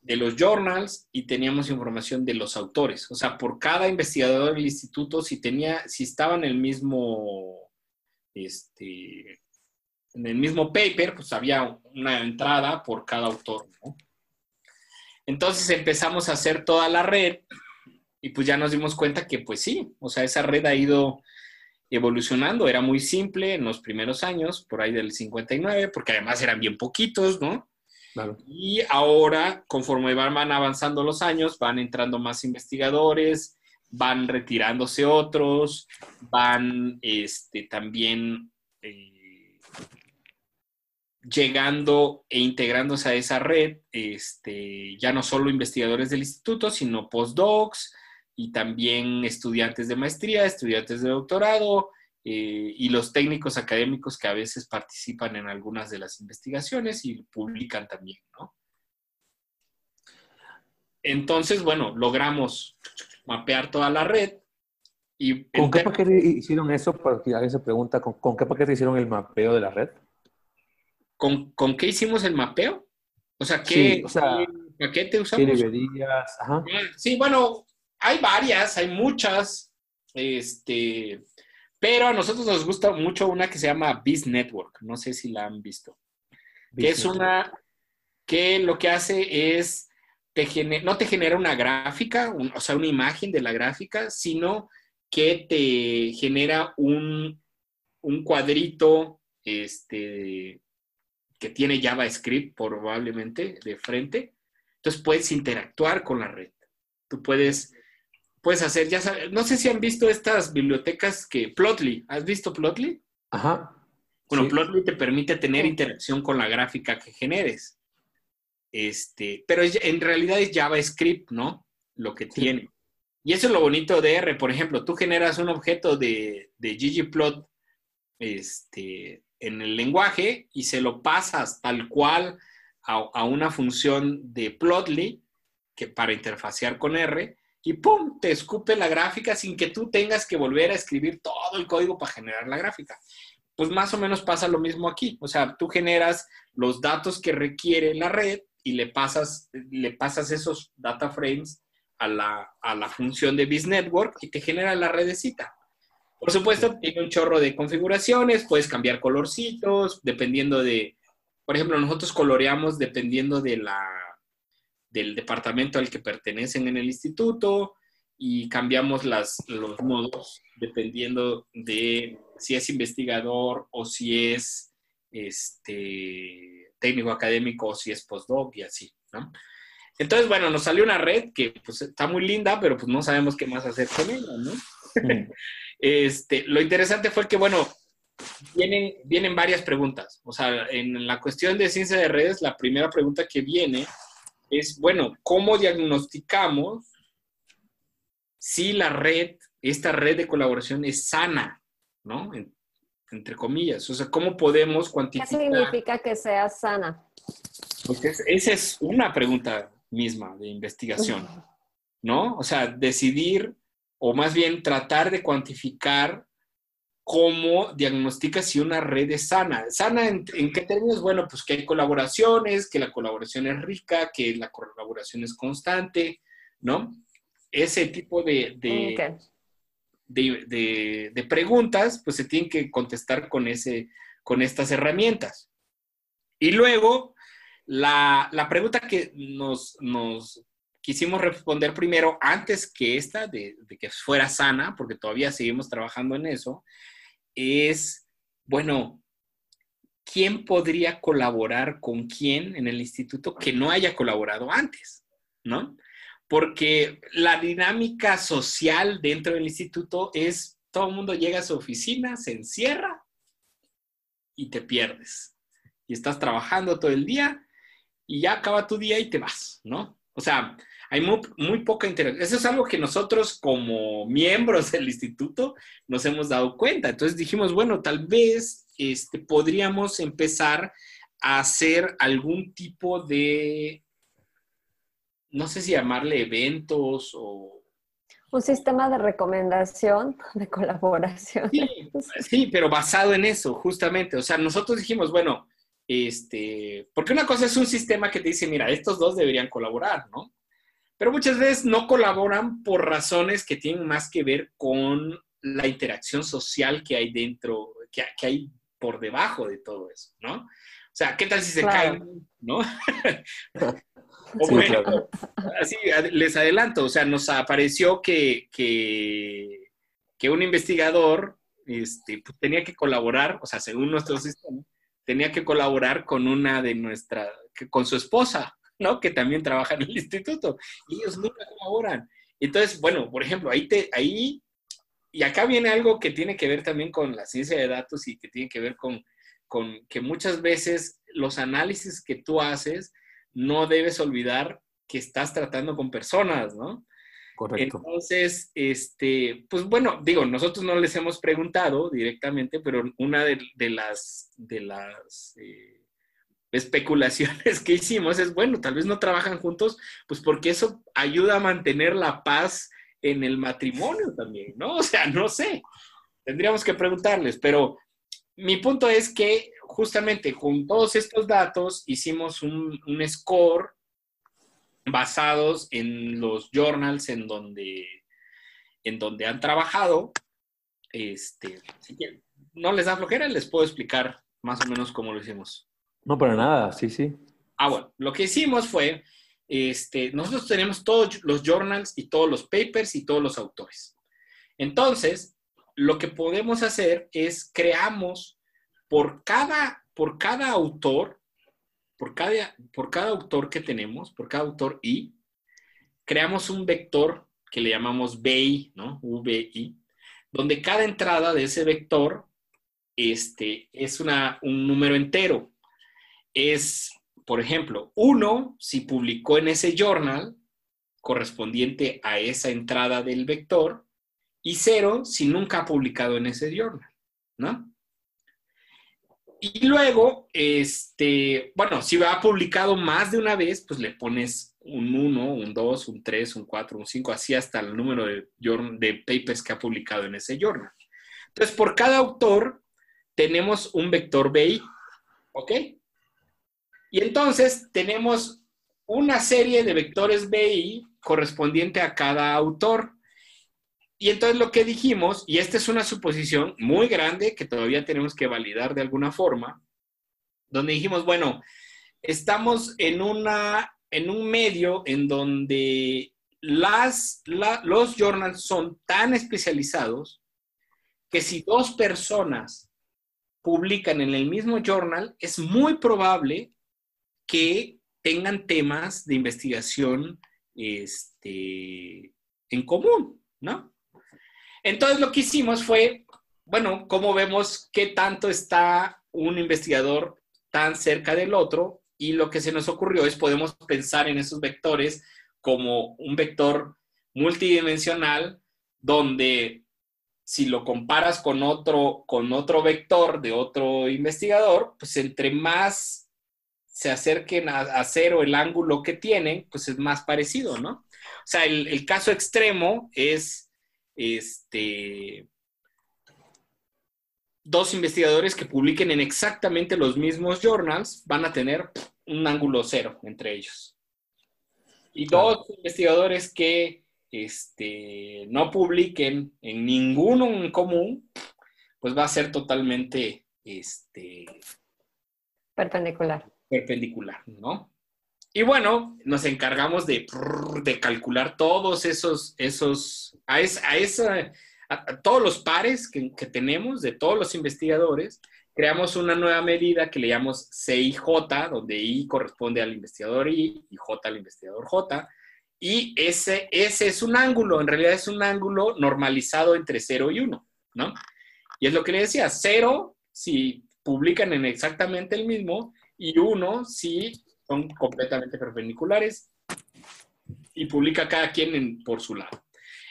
de los journals y teníamos información de los autores. O sea, por cada investigador del instituto, si tenía, si estaba en el mismo, este, en el mismo paper, pues había una entrada por cada autor. Entonces empezamos a hacer toda la red y pues ya nos dimos cuenta que pues sí, o sea, esa red ha ido evolucionando, era muy simple en los primeros años, por ahí del 59, porque además eran bien poquitos, ¿no? Y ahora, conforme van avanzando los años, van entrando más investigadores, van retirándose otros, van este, también eh, llegando e integrándose a esa red, este, ya no solo investigadores del instituto, sino postdocs y también estudiantes de maestría, estudiantes de doctorado, eh, y los técnicos académicos que a veces participan en algunas de las investigaciones y publican también, ¿no? Entonces, bueno, logramos mapear toda la red. Y ¿Con qué paquete hicieron eso? Porque alguien se pregunta, ¿con, qué paquete hicieron el mapeo de la red? ¿Con, ¿con qué hicimos el mapeo? O sea, ¿qué, paquete usamos? Ah, sí, bueno, hay varias, hay muchas. Este, pero a nosotros nos gusta mucho una que se llama Biz Network. No sé si la han visto. que es una que lo que hace es, te no te genera una gráfica, o sea, una imagen de la gráfica, sino que te genera un, un cuadrito este, que tiene JavaScript probablemente de frente. Entonces puedes interactuar con la red. Tú puedes puedes hacer, ya sabes, no sé si han visto estas bibliotecas que, Plotly, ¿has visto Plotly? Ajá. Bueno, Plotly te permite tener interacción con la gráfica que generes. Este, pero en realidad es JavaScript, ¿no? Lo que tiene. Y eso es lo bonito de R. Por ejemplo, tú generas un objeto de, de ggplot este, en el lenguaje y se lo pasas tal cual a, una función de Plotly que para interfacear con R y ¡pum! te escupe la gráfica sin que tú tengas que volver a escribir todo el código para generar la gráfica. Pues más o menos pasa lo mismo aquí. O sea, tú generas los datos que requiere la red y le pasas, le pasas esos data frames a la, a la función de BizNetwork y te genera la redecita. Por supuesto, tiene un chorro de configuraciones, puedes cambiar colorcitos, dependiendo de, por ejemplo, nosotros coloreamos dependiendo de la, del departamento al que pertenecen en el instituto y cambiamos las, los modos dependiendo de si es investigador o si es este, técnico académico o si es postdoc y así, ¿no? Entonces, bueno, nos salió una red que pues, está muy linda, pero pues no sabemos qué más hacer con ella, ¿no? este, lo interesante fue que, bueno, vienen, vienen varias preguntas. O sea, en la cuestión de ciencia de redes, la primera pregunta que viene es, bueno, ¿cómo diagnosticamos si la red, esta red de colaboración es sana, ¿no? entre comillas. O sea, ¿cómo podemos cuantificar? ¿Qué significa que sea sana? Porque esa es una pregunta misma de investigación, ¿no? O sea, decidir o más bien tratar de cuantificar cómo diagnostica si una red es sana. ¿Sana en, qué términos? Bueno, pues que hay colaboraciones, que la colaboración es rica, que la colaboración es constante, ¿no? Ese tipo de, de, de, preguntas, pues se tienen que contestar con, ese, con estas herramientas. Y luego, la, pregunta que nos, nos, quisimos responder primero, antes que esta, de, que fuera sana, porque todavía seguimos trabajando en eso, es, bueno, ¿quién podría colaborar con quién en el instituto que no haya colaborado antes? ¿No? Porque la dinámica social dentro del instituto es, todo el mundo llega a su oficina, se encierra y te pierdes. Y estás trabajando todo el día y ya acaba tu día y te vas, ¿no? O sea, hay muy, poca interacción. Eso es algo que nosotros como miembros del instituto nos hemos dado cuenta. Entonces dijimos, bueno, tal vez este, podríamos empezar a hacer algún tipo de, no sé si llamarle eventos o... Un sistema de recomendación, de colaboración. Sí, sí, pero basado en eso, justamente. O sea, nosotros dijimos, bueno, este, porque una cosa es un sistema que te dice, mira, estos dos deberían colaborar, ¿no? Pero muchas veces no colaboran por razones que tienen más que ver con la interacción social que hay dentro, que, hay por debajo de todo eso, ¿no? O sea, ¿qué tal si se caen, no? o bueno, así les adelanto, o sea, nos apareció que, que, que un investigador este, pues, tenía que colaborar, o sea, según nuestro sistema, tenía que colaborar con una de nuestras, con su esposa, ¿no? Que también trabaja en el instituto. Y ellos nunca colaboran. Entonces, bueno, por ejemplo, ahí, te, ahí, y acá viene algo que tiene que ver también con la ciencia de datos y que tiene que ver con, con que muchas veces los análisis que tú haces, no debes olvidar que estás tratando con personas, ¿no? Correcto. Entonces, este, pues bueno, digo, nosotros no les hemos preguntado directamente, pero una de, las, de las eh, especulaciones que hicimos es, bueno, tal vez no trabajan juntos, pues porque eso ayuda a mantener la paz en el matrimonio también, ¿no? O sea, no sé, tendríamos que preguntarles, pero mi punto es que justamente con todos estos datos hicimos un, un score basados en los journals en donde, en donde han trabajado. Este, no les da flojera, les puedo explicar más o menos cómo lo hicimos. No, para nada, sí, sí. Ah, bueno, lo que hicimos fue, este, nosotros tenemos todos los journals y todos los papers y todos los autores. Entonces, lo que podemos hacer es creamos por cada, por cada autor, por cada, por cada autor que tenemos, por cada autor I, creamos un vector que le llamamos VI, ¿no? VI, donde cada entrada de ese vector este, es una, un número entero. Es, por ejemplo, uno si publicó en ese journal correspondiente a esa entrada del vector y cero si nunca ha publicado en ese journal, ¿no? Y luego, este, bueno, si ha publicado más de una vez, pues le pones un 1, un 2, un 3, un 4, un 5, así hasta el número de, de papers que ha publicado en ese journal. Entonces, por cada autor tenemos un vector BI, ¿ok? Y entonces tenemos una serie de vectores BI correspondiente a cada autor. Y entonces lo que dijimos, y esta es una suposición muy grande que todavía tenemos que validar de alguna forma, donde dijimos, bueno, estamos en una en un medio en donde las, los journals son tan especializados que si dos personas publican en el mismo journal, es muy probable que tengan temas de investigación este, en común, ¿no? Entonces lo que hicimos fue, bueno, ¿cómo vemos qué tanto está un investigador tan cerca del otro? Y lo que se nos ocurrió es podemos pensar en esos vectores como un vector multidimensional donde si lo comparas con otro, con otro vector de otro investigador, pues entre más se acerquen a, cero el ángulo que tienen, pues es más parecido, ¿no? O sea, el, el caso extremo es este, dos investigadores que publiquen en exactamente los mismos journals van a tener un ángulo cero entre ellos. Y dos investigadores que este, no publiquen en ninguno en común, pues va a ser totalmente este, perpendicular. Perpendicular, ¿no? Y bueno, nos encargamos de, de calcular todos esos, esos, a, esa, a, todos los pares que, que, tenemos de todos los investigadores, creamos una nueva medida que le llamamos CIJ, donde I corresponde al investigador I y J al investigador J. Y ese, ese es un ángulo, en realidad es un ángulo normalizado entre 0 y 1, ¿no? Y es lo que le decía, 0 si publican en exactamente el mismo y 1 si son completamente perpendiculares y publica cada quien por su lado.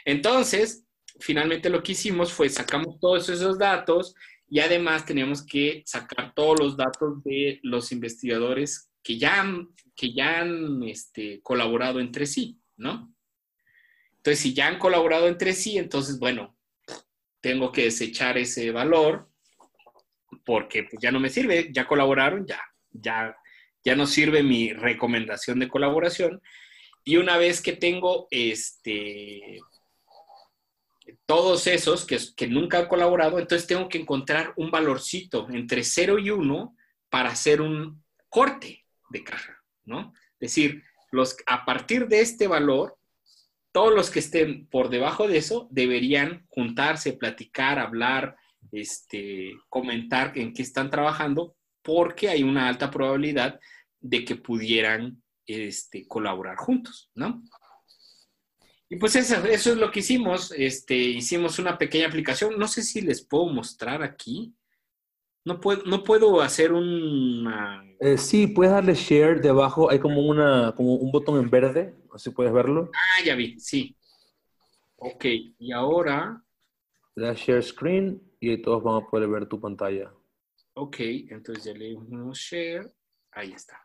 Entonces, finalmente lo que hicimos fue sacamos todos esos datos y además teníamos que sacar todos los datos de los investigadores que ya han, que ya han este, colaborado entre sí, ¿no? Entonces, si ya han colaborado entre sí, entonces, bueno, tengo que desechar ese valor porque pues, ya no me sirve, ya colaboraron, ya, ya, ya no sirve mi recomendación de colaboración. Y una vez que tengo este, todos esos que, que, nunca han colaborado, entonces tengo que encontrar un valorcito entre 0 y 1 para hacer un corte de caja, ¿no? Es decir, los, a partir de este valor, todos los que estén por debajo de eso deberían juntarse, platicar, hablar, este, comentar en qué están trabajando, porque hay una alta probabilidad de que pudieran este, colaborar juntos, ¿no? Y pues eso, eso, es lo que hicimos. Este, hicimos una pequeña aplicación. No sé si les puedo mostrar aquí. No puedo, no puedo hacer una... Eh, sí, puedes darle share debajo. Hay como, una, como un botón en verde. Si puedes verlo. Ah, ya vi, sí. Ok, y ahora... Le das share screen y todos van a poder ver tu pantalla. Ok, entonces ya le dimos share. Ahí está.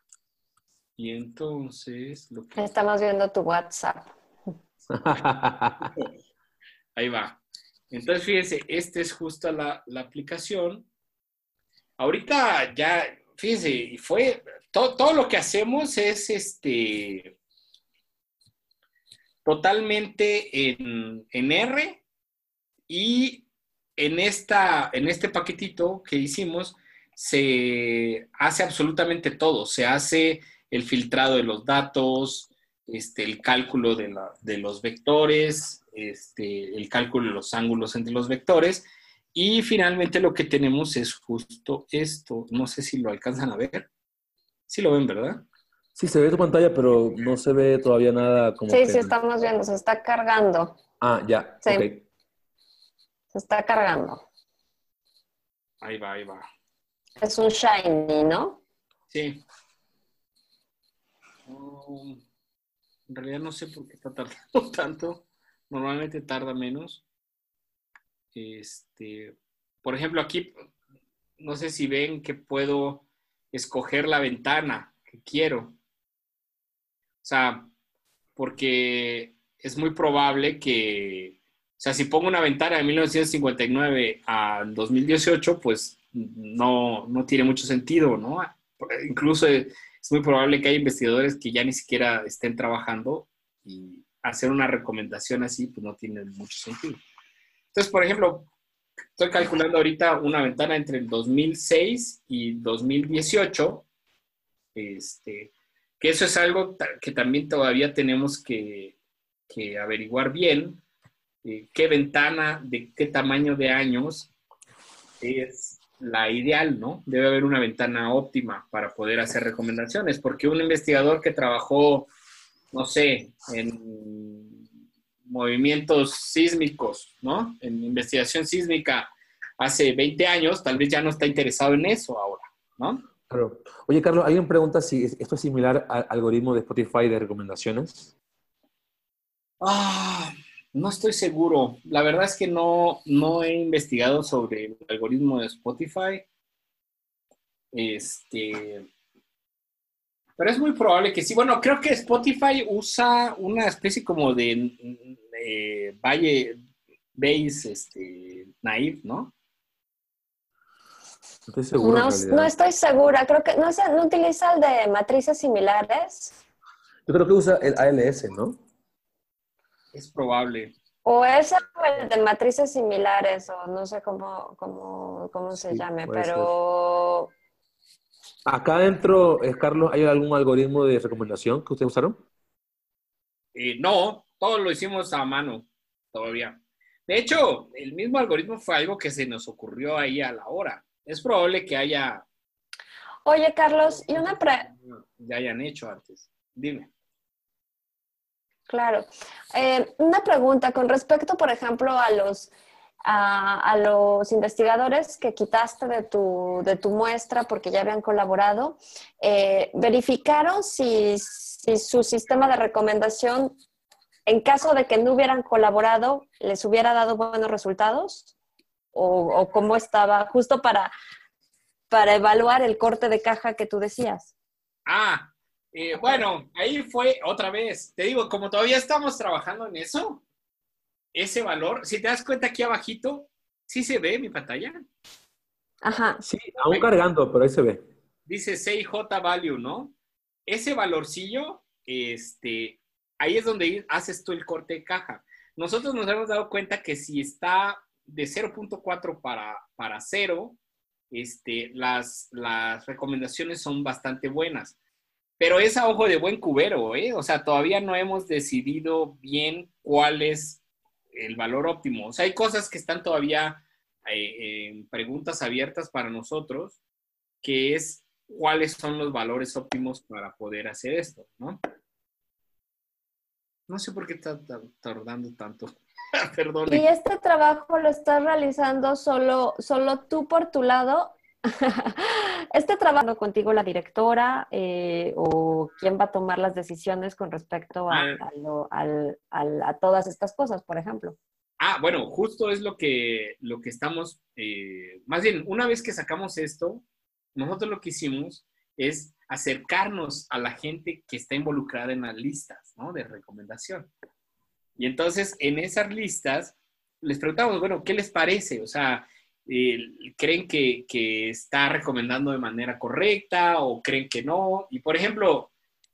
Y entonces... Lo que... Estamos viendo tu WhatsApp. Ahí va. Entonces, fíjense, esta es justo la, la aplicación ahorita ya, fíjense, fue, todo, todo lo que hacemos es este, totalmente en, en, R y en, esta, en este paquetito que hicimos se hace absolutamente todo, se hace el filtrado de los datos, este, el cálculo de, la, de los vectores, este, el cálculo de los ángulos entre los vectores y finalmente lo que tenemos es justo esto. No sé si lo alcanzan a ver. Sí lo ven, ¿verdad? Sí, se ve tu pantalla, pero no se ve todavía nada como. Sí, sí, estamos viendo, se está cargando. Ah, ya. Sí. Se está cargando. Ahí va, ahí va. Es un shiny, ¿no? Sí. Um, en realidad no sé por qué está tardando tanto. Normalmente tarda menos. Este, por ejemplo, aquí, no sé si ven que puedo escoger la ventana que quiero. O sea, porque es muy probable que, o sea, si pongo una ventana de 1959 a 2018, pues no, no tiene mucho sentido, ¿no? Incluso es muy probable que haya investigadores que ya ni siquiera estén trabajando y hacer una recomendación así, pues no tiene mucho sentido. Entonces, por ejemplo, estoy calculando ahorita una ventana entre el 2006 y 2018, este, Que eso es algo que también todavía tenemos que, que averiguar bien, eh, qué ventana, de qué tamaño de años es la ideal, ¿no? Debe haber una ventana óptima para poder hacer recomendaciones, porque un investigador que trabajó, no sé, en movimientos sísmicos, ¿no? En investigación sísmica hace 20 años, tal vez ya no está interesado en eso ahora, ¿no? Claro. Oye, Carlos, alguien pregunta si esto es similar al algoritmo de Spotify de recomendaciones. Ah, no estoy seguro. La verdad es que no, no he investigado sobre el algoritmo de Spotify. Este. Pero es muy probable que sí. Bueno, creo que Spotify usa una especie como de eh, Valle Base este, Naive, ¿no? No estoy segura. No, estoy segura. Creo que no, no utiliza el de matrices similares. Yo creo que usa el ALS, ¿no? Es probable. O es el de matrices similares, o no sé cómo, cómo, cómo se llame, pero... Acá adentro, eh, Carlos, ¿hay algún algoritmo de recomendación que ustedes usaron? Eh, no, todo lo hicimos a mano todavía. De hecho, el mismo algoritmo fue algo que se nos ocurrió ahí a la hora. Es probable que haya... Oye, Carlos, y una pre... Ya hayan hecho antes. Dime. Claro. Eh, una pregunta con respecto, por ejemplo, a los, a, los investigadores que quitaste de tu, de tu, muestra porque ya habían colaborado. Eh, ¿Verificaron si, su sistema de recomendación, en caso de que no hubieran colaborado, les hubiera dado buenos resultados? ¿O, o cómo estaba? Justo para, para evaluar el corte de caja que tú decías. Ah, eh, bueno, ahí fue otra vez. Te digo, como todavía estamos trabajando en eso, ese valor, si te das cuenta aquí abajito, sí se ve mi pantalla. Ajá. Sí, aún cargando, pero ahí se ve. Dice CIJ value, ¿no? Ese valorcillo, este, ahí es donde haces tú el corte de caja. Nosotros nos hemos dado cuenta que si está de 0.4 para, para 0, este, las, las recomendaciones son bastante buenas. Pero es a ojo de buen cubero, ¿eh? O sea, todavía no hemos decidido bien cuál es el valor óptimo. O sea, hay cosas que están todavía eh, en preguntas abiertas para nosotros, que es cuáles son los valores óptimos para poder hacer esto, ¿no? No sé por qué está tardando tanto. Perdón. ¿Y este trabajo lo estás realizando solo, solo tú por tu lado ¿Este trabajo contigo la directora eh, o quién va a tomar las decisiones con respecto a, a, todas estas cosas, por ejemplo? Ah, bueno, justo es lo que, lo que estamos, eh, más bien, una vez que sacamos esto, nosotros lo que hicimos es acercarnos a la gente que está involucrada en las listas ¿no? de recomendación. Y entonces, en esas listas, les preguntamos, bueno, ¿qué les parece? O sea, eh, creen que, está recomendando de manera correcta o creen que no. Y por ejemplo,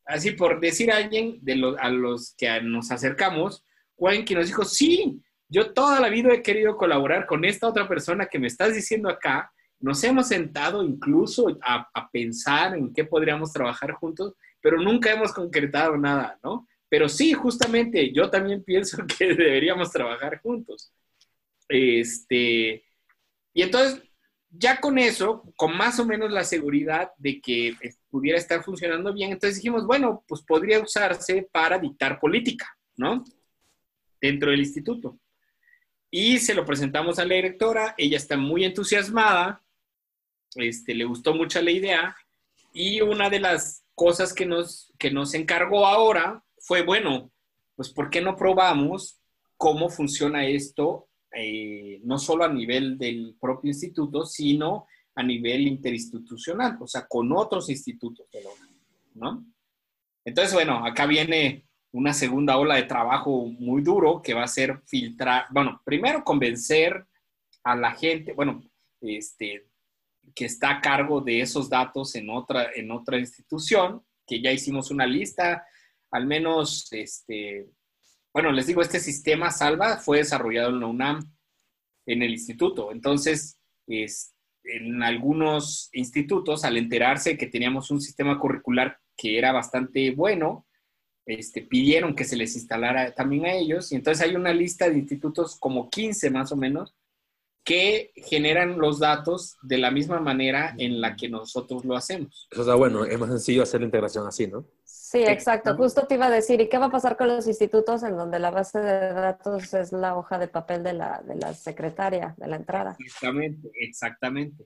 así por decir a alguien de a los que nos acercamos, alguien que nos dijo, sí, yo toda la vida he querido colaborar con esta otra persona que me estás diciendo acá. Nos hemos sentado incluso a, a pensar en qué podríamos trabajar juntos, pero nunca hemos concretado nada, ¿no? Pero sí, justamente, yo también pienso que deberíamos trabajar juntos. Este, y entonces, ya con eso, con más o menos la seguridad de que pudiera estar funcionando bien, entonces dijimos, bueno, pues podría usarse para dictar política, ¿no? Dentro del instituto. Y se lo presentamos a la directora, ella está muy entusiasmada, este, le gustó mucho la idea, y una de las cosas que nos, que nos encargó ahora fue, bueno, pues ¿por qué no probamos cómo funciona esto eh, no solo a nivel del propio instituto, sino a nivel interinstitucional, o sea, con otros institutos ¿no? Entonces, bueno, acá viene una segunda ola de trabajo muy duro que va a ser filtrar, bueno, primero convencer a la gente, bueno, este, que está a cargo de esos datos en otra, en otra institución, que ya hicimos una lista, al menos este, bueno, les digo, este sistema Salva fue desarrollado en la UNAM, en el instituto. Entonces, es, en algunos institutos, al enterarse que teníamos un sistema curricular que era bastante bueno, este, pidieron que se les instalara también a ellos. Y entonces hay una lista de institutos, como 15 más o menos, que generan los datos de la misma manera en la que nosotros lo hacemos. Eso está bueno, es más sencillo hacer la integración así, ¿no? Sí, exacto. Justo te iba a decir, ¿y qué va a pasar con los institutos en donde la base de datos es la hoja de papel de la, de la secretaria, de la entrada? Exactamente, exactamente.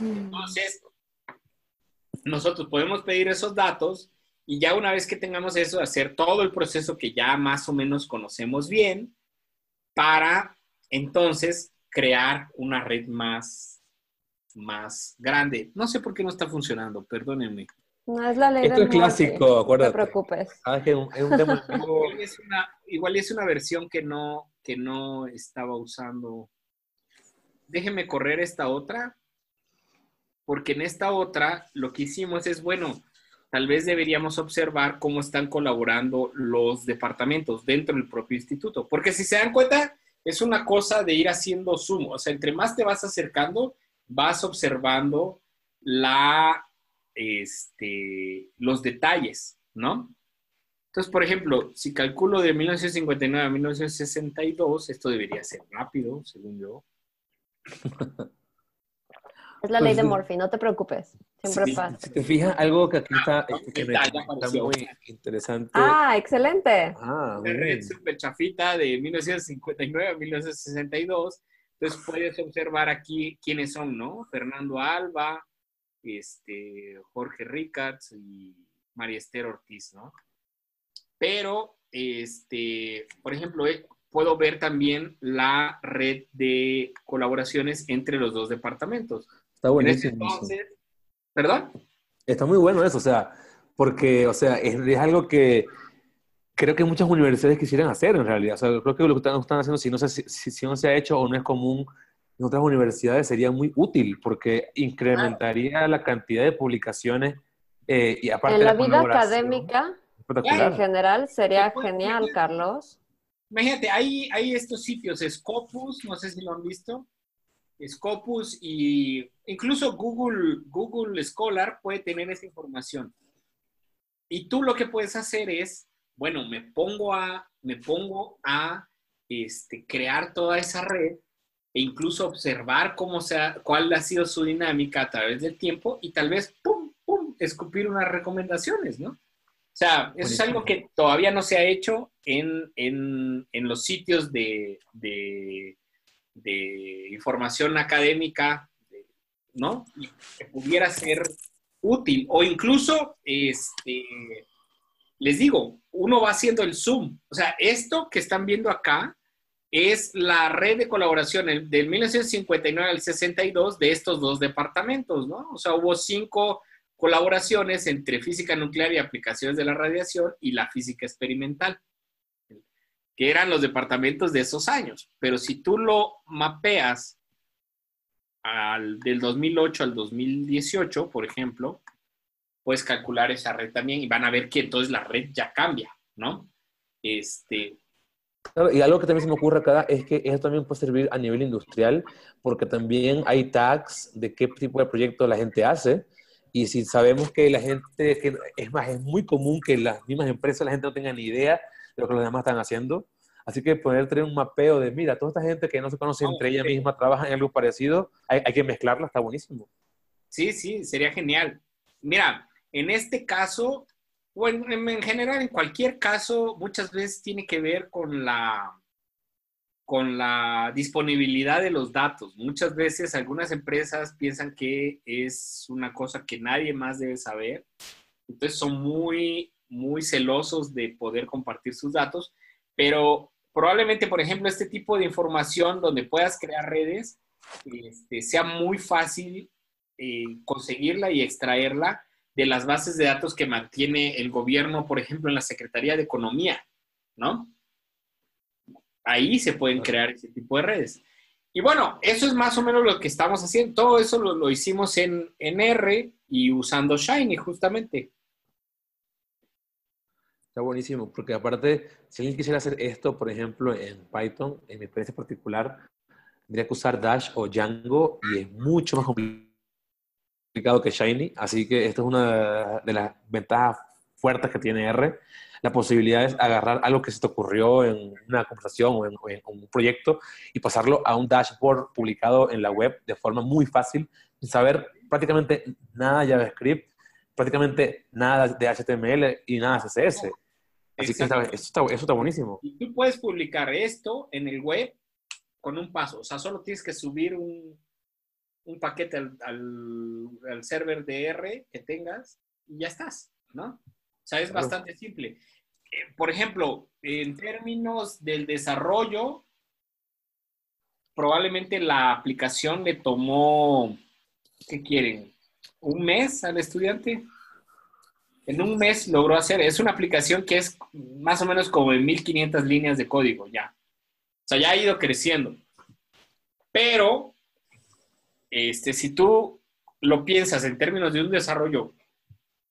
Entonces, nosotros podemos pedir esos datos y ya una vez que tengamos eso, hacer todo el proceso que ya más o menos conocemos bien para entonces crear una red más, más grande. No sé por qué no está funcionando, perdónenme. No es la ley Esto es clásico, acuérdate. No te preocupes. Ah, es un, es un tema igual, es una, igual es una versión que no, que no estaba usando. Déjenme correr esta otra, porque en esta otra lo que hicimos es, bueno, tal vez deberíamos observar cómo están colaborando los departamentos dentro del propio instituto, porque si se dan cuenta, es una cosa de ir haciendo zoom, o sea, entre más te vas acercando, vas observando la, este, los detalles, ¿no? Entonces, por ejemplo, si calculo de 1959 a 1962, esto debería ser rápido, según yo. Es la ley de Murphy, no te preocupes. Siempre Si, pasa. si te fijas, algo que aquí está, Ah, este, que me está, muy interesante. Ah, excelente. Ah, red súper chafita de 1959 a 1962. Entonces puedes observar aquí quiénes son, ¿no? Fernando Alba, este, Jorge Ricards y María Esther Ortiz, ¿no? Pero, este, por ejemplo, eh, puedo ver también la red de colaboraciones entre los dos departamentos. Está En este buenísimo. eso. entonces, ¿perdón? Está muy bueno eso, o sea, porque, o sea, es, es algo que creo que muchas universidades quisieran hacer en realidad. O sea, creo que lo que están, están haciendo, si no, se, si, si no se ha hecho o no es común en otras universidades, sería muy útil porque incrementaría la cantidad de publicaciones eh, y aparte En la la vida académica, en general, sería Pues, genial. Carlos. Imagínate, hay, hay estos sitios, Scopus, no sé si lo han visto. Scopus y incluso Google, Google Scholar puede tener esa información. Y tú lo que puedes hacer es, bueno, me pongo a, me pongo a este, crear toda esa red e incluso observar cómo sea, cuál ha sido su dinámica a través del tiempo y tal vez, pum, pum, escupir unas recomendaciones, ¿no? O sea, eso es algo que todavía no se ha hecho en, en- en los sitios de, de- de información académica, ¿no? Y que pudiera ser útil. O incluso, este, les digo, uno va haciendo el Zoom. O sea, esto que están viendo acá es la red de colaboración el- del 1959 al 62 de estos dos departamentos, ¿no? O sea, hubo cinco colaboraciones entre física nuclear y aplicaciones de la radiación y la física experimental, que eran los departamentos de esos años. Pero si tú lo mapeas al, del 2008 al 2018, por ejemplo, puedes calcular esa red también y van a ver que entonces la red ya cambia, ¿no? Este, y algo que también se me ocurre acá es que eso también puede servir a nivel industrial, porque también hay tags de qué tipo de proyecto la gente hace. Y si sabemos que la gente, que es más, es muy común que las mismas empresas, la gente no tenga ni idea de lo que los demás están haciendo. Así que poder tener un mapeo de, mira, toda esta gente que no se conoce entre ella misma, trabaja en algo parecido, hay, hay que mezclarla, está buenísimo. Sí, sí, sería genial. Mira, en este caso, bueno, en, en general, en cualquier caso, muchas veces tiene que ver con la, con la disponibilidad de los datos. Muchas veces algunas empresas piensan que es una cosa que nadie más debe saber. Entonces son muy, muy celosos de poder compartir sus datos, pero probablemente, por ejemplo, este tipo de información donde puedas crear redes, este, sea muy fácil eh, conseguirla y extraerla de las bases de datos que mantiene el gobierno, por ejemplo, en la Secretaría de Economía, ¿no? Ahí se pueden crear ese tipo de redes. Y bueno, eso es más o menos lo que estamos haciendo. Todo eso lo, lo hicimos en, en R y usando Shiny, justamente. Está buenísimo, porque aparte, si alguien quisiera hacer esto, por ejemplo, en Python, en mi experiencia particular, tendría que usar Dash o Django y es mucho más complicado que Shiny, así que esto es una de las ventajas fuertes que tiene R. La posibilidad es agarrar algo que se te ocurrió en una conversación o en, un proyecto y pasarlo a un dashboard publicado en la web de forma muy fácil, sin saber prácticamente nada de JavaScript, prácticamente nada de HTML y nada de CSS. Así que eso está, eso está buenísimo. Y tú puedes publicar esto en el web con un paso. O sea, solo tienes que subir un, un paquete al, al, server de R que tengas y ya estás, ¿no? O sea, es bastante simple. Eh, por ejemplo, en términos del desarrollo, probablemente la aplicación le tomó, ¿qué quieren? ¿Un mes al estudiante? En un mes logró hacer, es una aplicación que es más o menos como de 1500 líneas de código ya. O sea, ya ha ido creciendo. Pero este, si tú lo piensas en términos de un desarrollo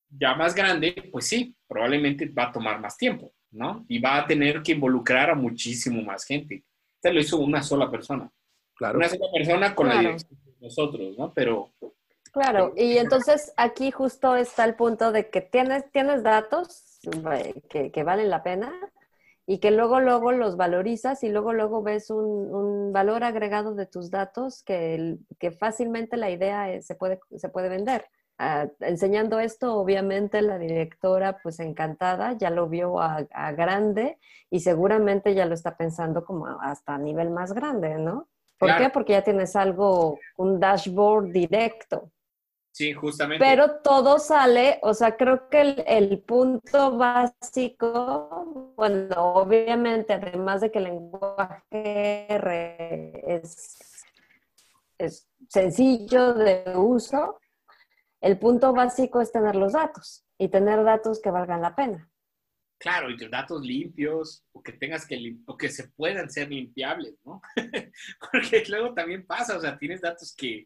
ya más grande, pues sí, probablemente va a tomar más tiempo, ¿no? Y va a tener que involucrar a muchísimo más gente. Este lo hizo una sola persona. Claro. Una sola persona con la dirección de nosotros, ¿no? Pero... Claro, y entonces aquí justo está el punto de que tienes, tienes datos que, que valen la pena, y que luego, luego los valorizas y luego, luego ves un, valor agregado de tus datos que, que fácilmente la idea se, puede, se puede vender. Ah, enseñando esto, obviamente la directora, pues encantada, ya lo vio a, grande y seguramente ya lo está pensando como hasta a nivel más grande, ¿no? ¿Por qué? Porque ya tienes algo, un dashboard directo. Sí, justamente. Pero todo sale, o sea, creo que el, punto básico, bueno, obviamente, además de que el lenguaje R es, es sencillo de uso, el punto básico es tener los datos y tener datos que valgan la pena. Claro, y datos limpios, o que tengas que, o que se puedan ser limpiables, ¿no? Porque luego también pasa, o sea, tienes datos que,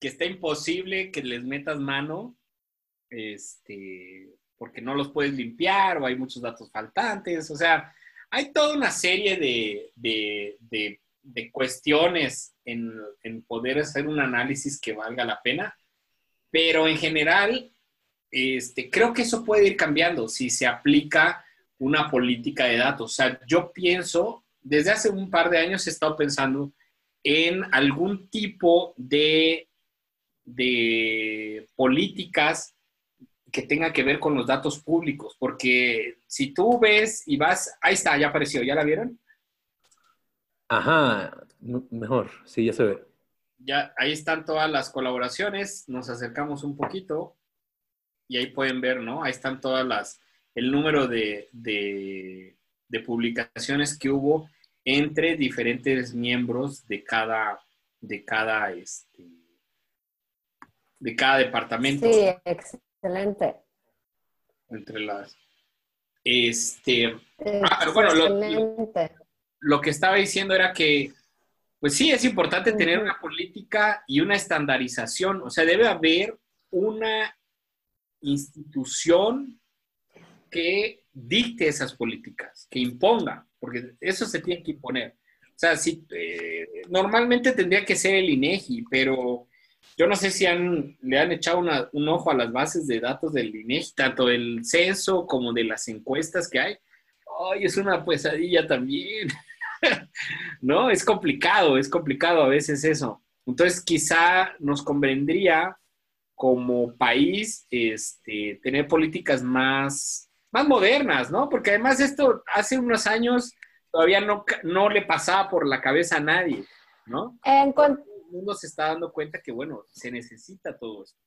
que está imposible que les metas mano, este, porque no los puedes limpiar o hay muchos datos faltantes. O sea, hay toda una serie de, cuestiones en, en, poder hacer un análisis que valga la pena, pero en general, este, creo que eso puede ir cambiando si se aplica una política de datos. O sea, yo pienso, desde hace un par de años he estado pensando en algún tipo de de políticas que tenga que ver con los datos públicos, porque si tú ves y vas, ahí está, ya apareció, ¿ya la vieron? Ajá, mejor, sí, ya se ve. Ya, ahí están todas las colaboraciones, nos acercamos un poquito y ahí pueden ver, ¿no? Ahí están todas las, el número de, de, de publicaciones que hubo entre diferentes miembros de cada, de cada, este, de cada departamento. Sí, excelente. Entre las. Este. Ah, bueno, lo, lo, que estaba diciendo era que, pues sí, es importante tener una política y una estandarización. O sea, debe haber una institución que dicte esas políticas, que imponga, porque eso se tiene que imponer. O sea, si, eh, normalmente tendría que ser el INEGI, pero yo no sé si han, le han echado un ojo a las bases de datos del INEGI, tanto del censo como de las encuestas que hay. Ay, es una pesadilla también. no, es complicado, es complicado a veces eso. Entonces, quizá nos convendría como país este, tener políticas más, más modernas, ¿no? Porque además esto hace unos años todavía no, no le pasaba por la cabeza a nadie, ¿no? En, cuanto mundo se está dando cuenta que, bueno, se necesita todo esto.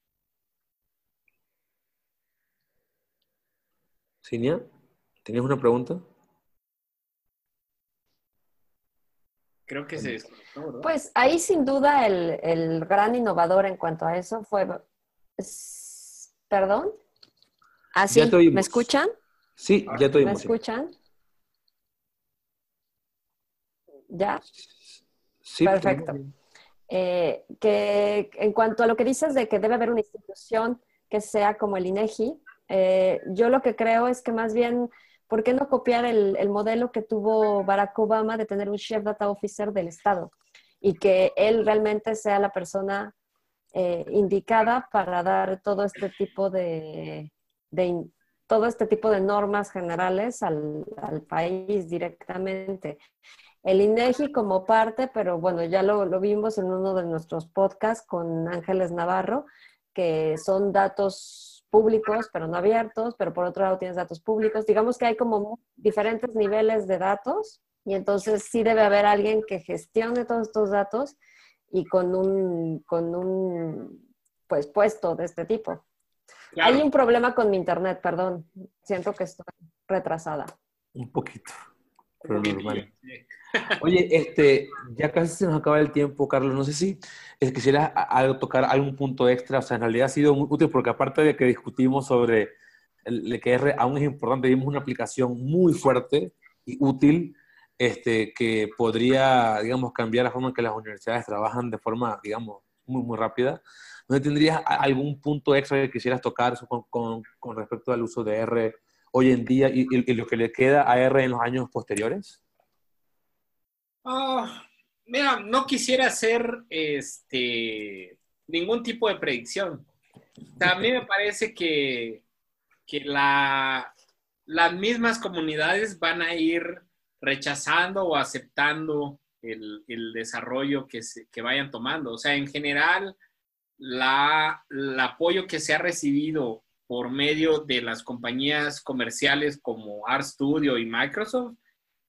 Cinia, ¿tenías una pregunta? Creo que se desconectó, Pues ahí sin duda el, gran innovador en cuanto a eso fue... ¿Perdón? ¿Ah, sí? ¿Me escuchan? Sí, ya estoy. ¿Me escuchan? ¿Ya? Sí. Perfecto. Eh, que en cuanto a lo que dices de que debe haber una institución que sea como el INEGI, eh, yo lo que creo es que más bien, ¿por qué no copiar el, modelo que tuvo Barack Obama de tener un Chief Data Officer del Estado? Y que él realmente sea la persona eh, indicada para dar todo este tipo de, todo este tipo de normas generales al, al país directamente. El INEGI como parte, pero bueno, ya lo, lo vimos en uno de nuestros podcasts con Ángeles Navarro, que son datos públicos, pero no abiertos, pero por otro lado tienes datos públicos. Digamos que hay como diferentes niveles de datos y entonces sí debe haber alguien que gestione todos estos datos y con un, con un pues, puesto de este tipo. Hay un problema con mi internet, perdón. Siento que estoy retrasada. Un poquito, pero normal. Oye, este, ya casi se nos acaba el tiempo, Carlos. No sé si quisiera tocar algún punto extra. O sea, en realidad ha sido muy útil porque aparte de que discutimos sobre el, que R aún es importante, vimos una aplicación muy fuerte y útil este, que podría, digamos, cambiar la forma en que las universidades trabajan de forma, digamos, muy, muy rápida. ¿No tendrías algún punto extra que quisieras tocar con, con, respecto al uso de R hoy en día y, lo que le queda a R en los años posteriores? Ah, mira, no quisiera hacer este, ningún tipo de predicción. Mí me parece que, que la, las mismas comunidades van a ir rechazando o aceptando el, desarrollo que, se, vayan tomando. O sea, en general, el apoyo que se ha recibido por medio de las compañías comerciales como RStudio y Microsoft,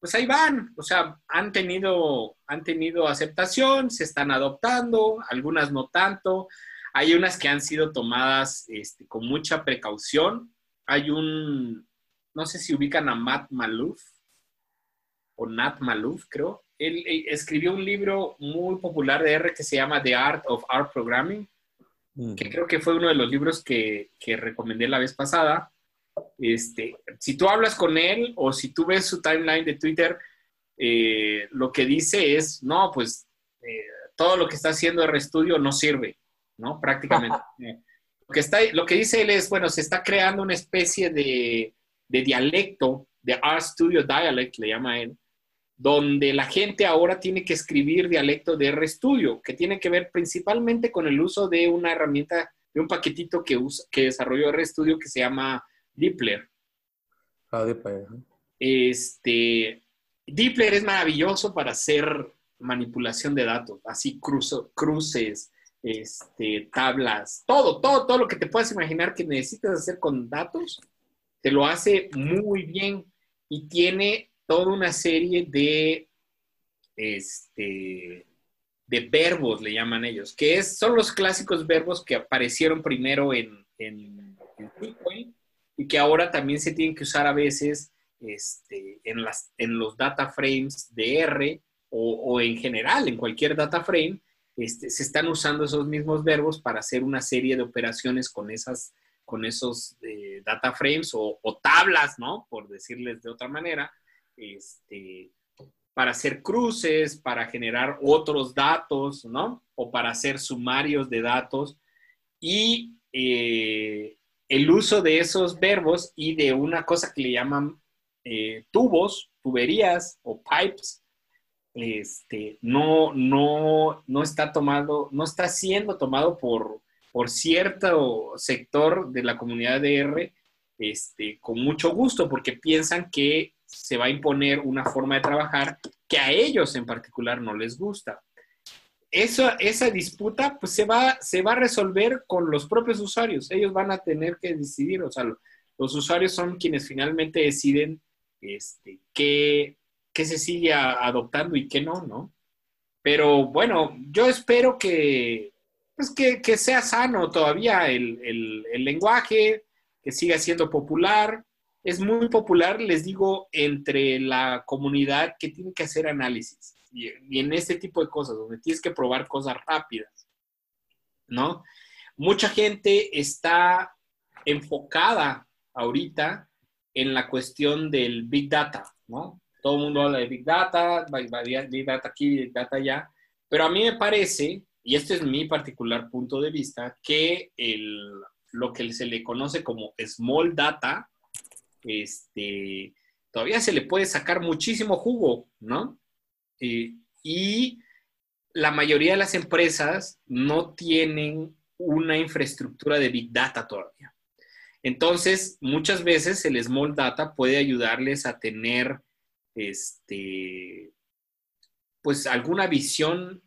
pues ahí van, o sea, han tenido, han tenido aceptación, se están adoptando, algunas no tanto, hay unas que han sido tomadas este, con mucha precaución, hay un, no sé si ubican a Matt Maluf, o Nat Maluf, creo. Él, escribió un libro muy popular de R que se llama The Art of Art Programming, que creo que fue uno de los libros que, que, recomendé la vez pasada. Este, si tú hablas con él o si tú ves su timeline de Twitter, eh, lo que dice es, no, pues eh, todo lo que está haciendo RStudio no sirve, ¿no? Prácticamente. lo, que está, lo que dice él es, bueno, se está creando una especie de, de dialecto, de RStudio Dialect, le llama él, donde la gente ahora tiene que escribir dialecto de RStudio, que tiene que ver principalmente con el uso de una herramienta, de un paquetito que, usa, que desarrolló RStudio que se llama Dippler. Ah, Dippler. Este, es maravilloso para hacer manipulación de datos, así cruces, este, tablas, todo, todo, todo lo que te puedas imaginar que necesitas hacer con datos, te lo hace muy bien y tiene toda una serie de, este, de verbos, le llaman ellos, que es, son los clásicos verbos que aparecieron primero en, en, Bitcoin y que ahora también se tienen que usar a veces este, en, las, en los data frames de R o, en general en cualquier data frame. Este, se están usando esos mismos verbos para hacer una serie de operaciones con, esas, con esos eh, data frames o, o, tablas, ¿no? Por decirles de otra manera, este, para hacer cruces, para generar otros datos, ¿no? O para hacer sumarios de datos. Y eh, el uso de esos verbos y de una cosa que le llaman eh, tubos, tuberías o pipes, este, no, no, no está tomado, no está siendo tomado por, por cierto sector de la comunidad de R este, con mucho gusto, porque piensan que se va a imponer una forma de trabajar que a ellos en particular no les gusta. Eso, esa disputa pues, se, va, se va a resolver con los propios usuarios. Ellos van a tener que decidir, o sea, los usuarios son quienes finalmente deciden este, qué, qué se sigue adoptando y qué no, ¿no? Pero bueno, yo espero que, pues que, que sea sano todavía el, el, el lenguaje, que siga siendo popular, es muy popular, les digo, entre la comunidad que tiene que hacer análisis y, en este tipo de cosas, donde tienes que probar cosas rápidas, ¿no? Mucha gente está enfocada ahorita en la cuestión del Big Data, ¿no? Todo el mundo habla de Big Data, Big Data aquí, Big Data allá, pero a mí me parece, y este es mi particular punto de vista, que el, lo que se le conoce como Small Data, este, todavía se le puede sacar muchísimo jugo, ¿no? Eh, y la mayoría de las empresas no tienen una infraestructura de Big Data todavía. Entonces, muchas veces el Small Data puede ayudarles a tener, este, pues, alguna visión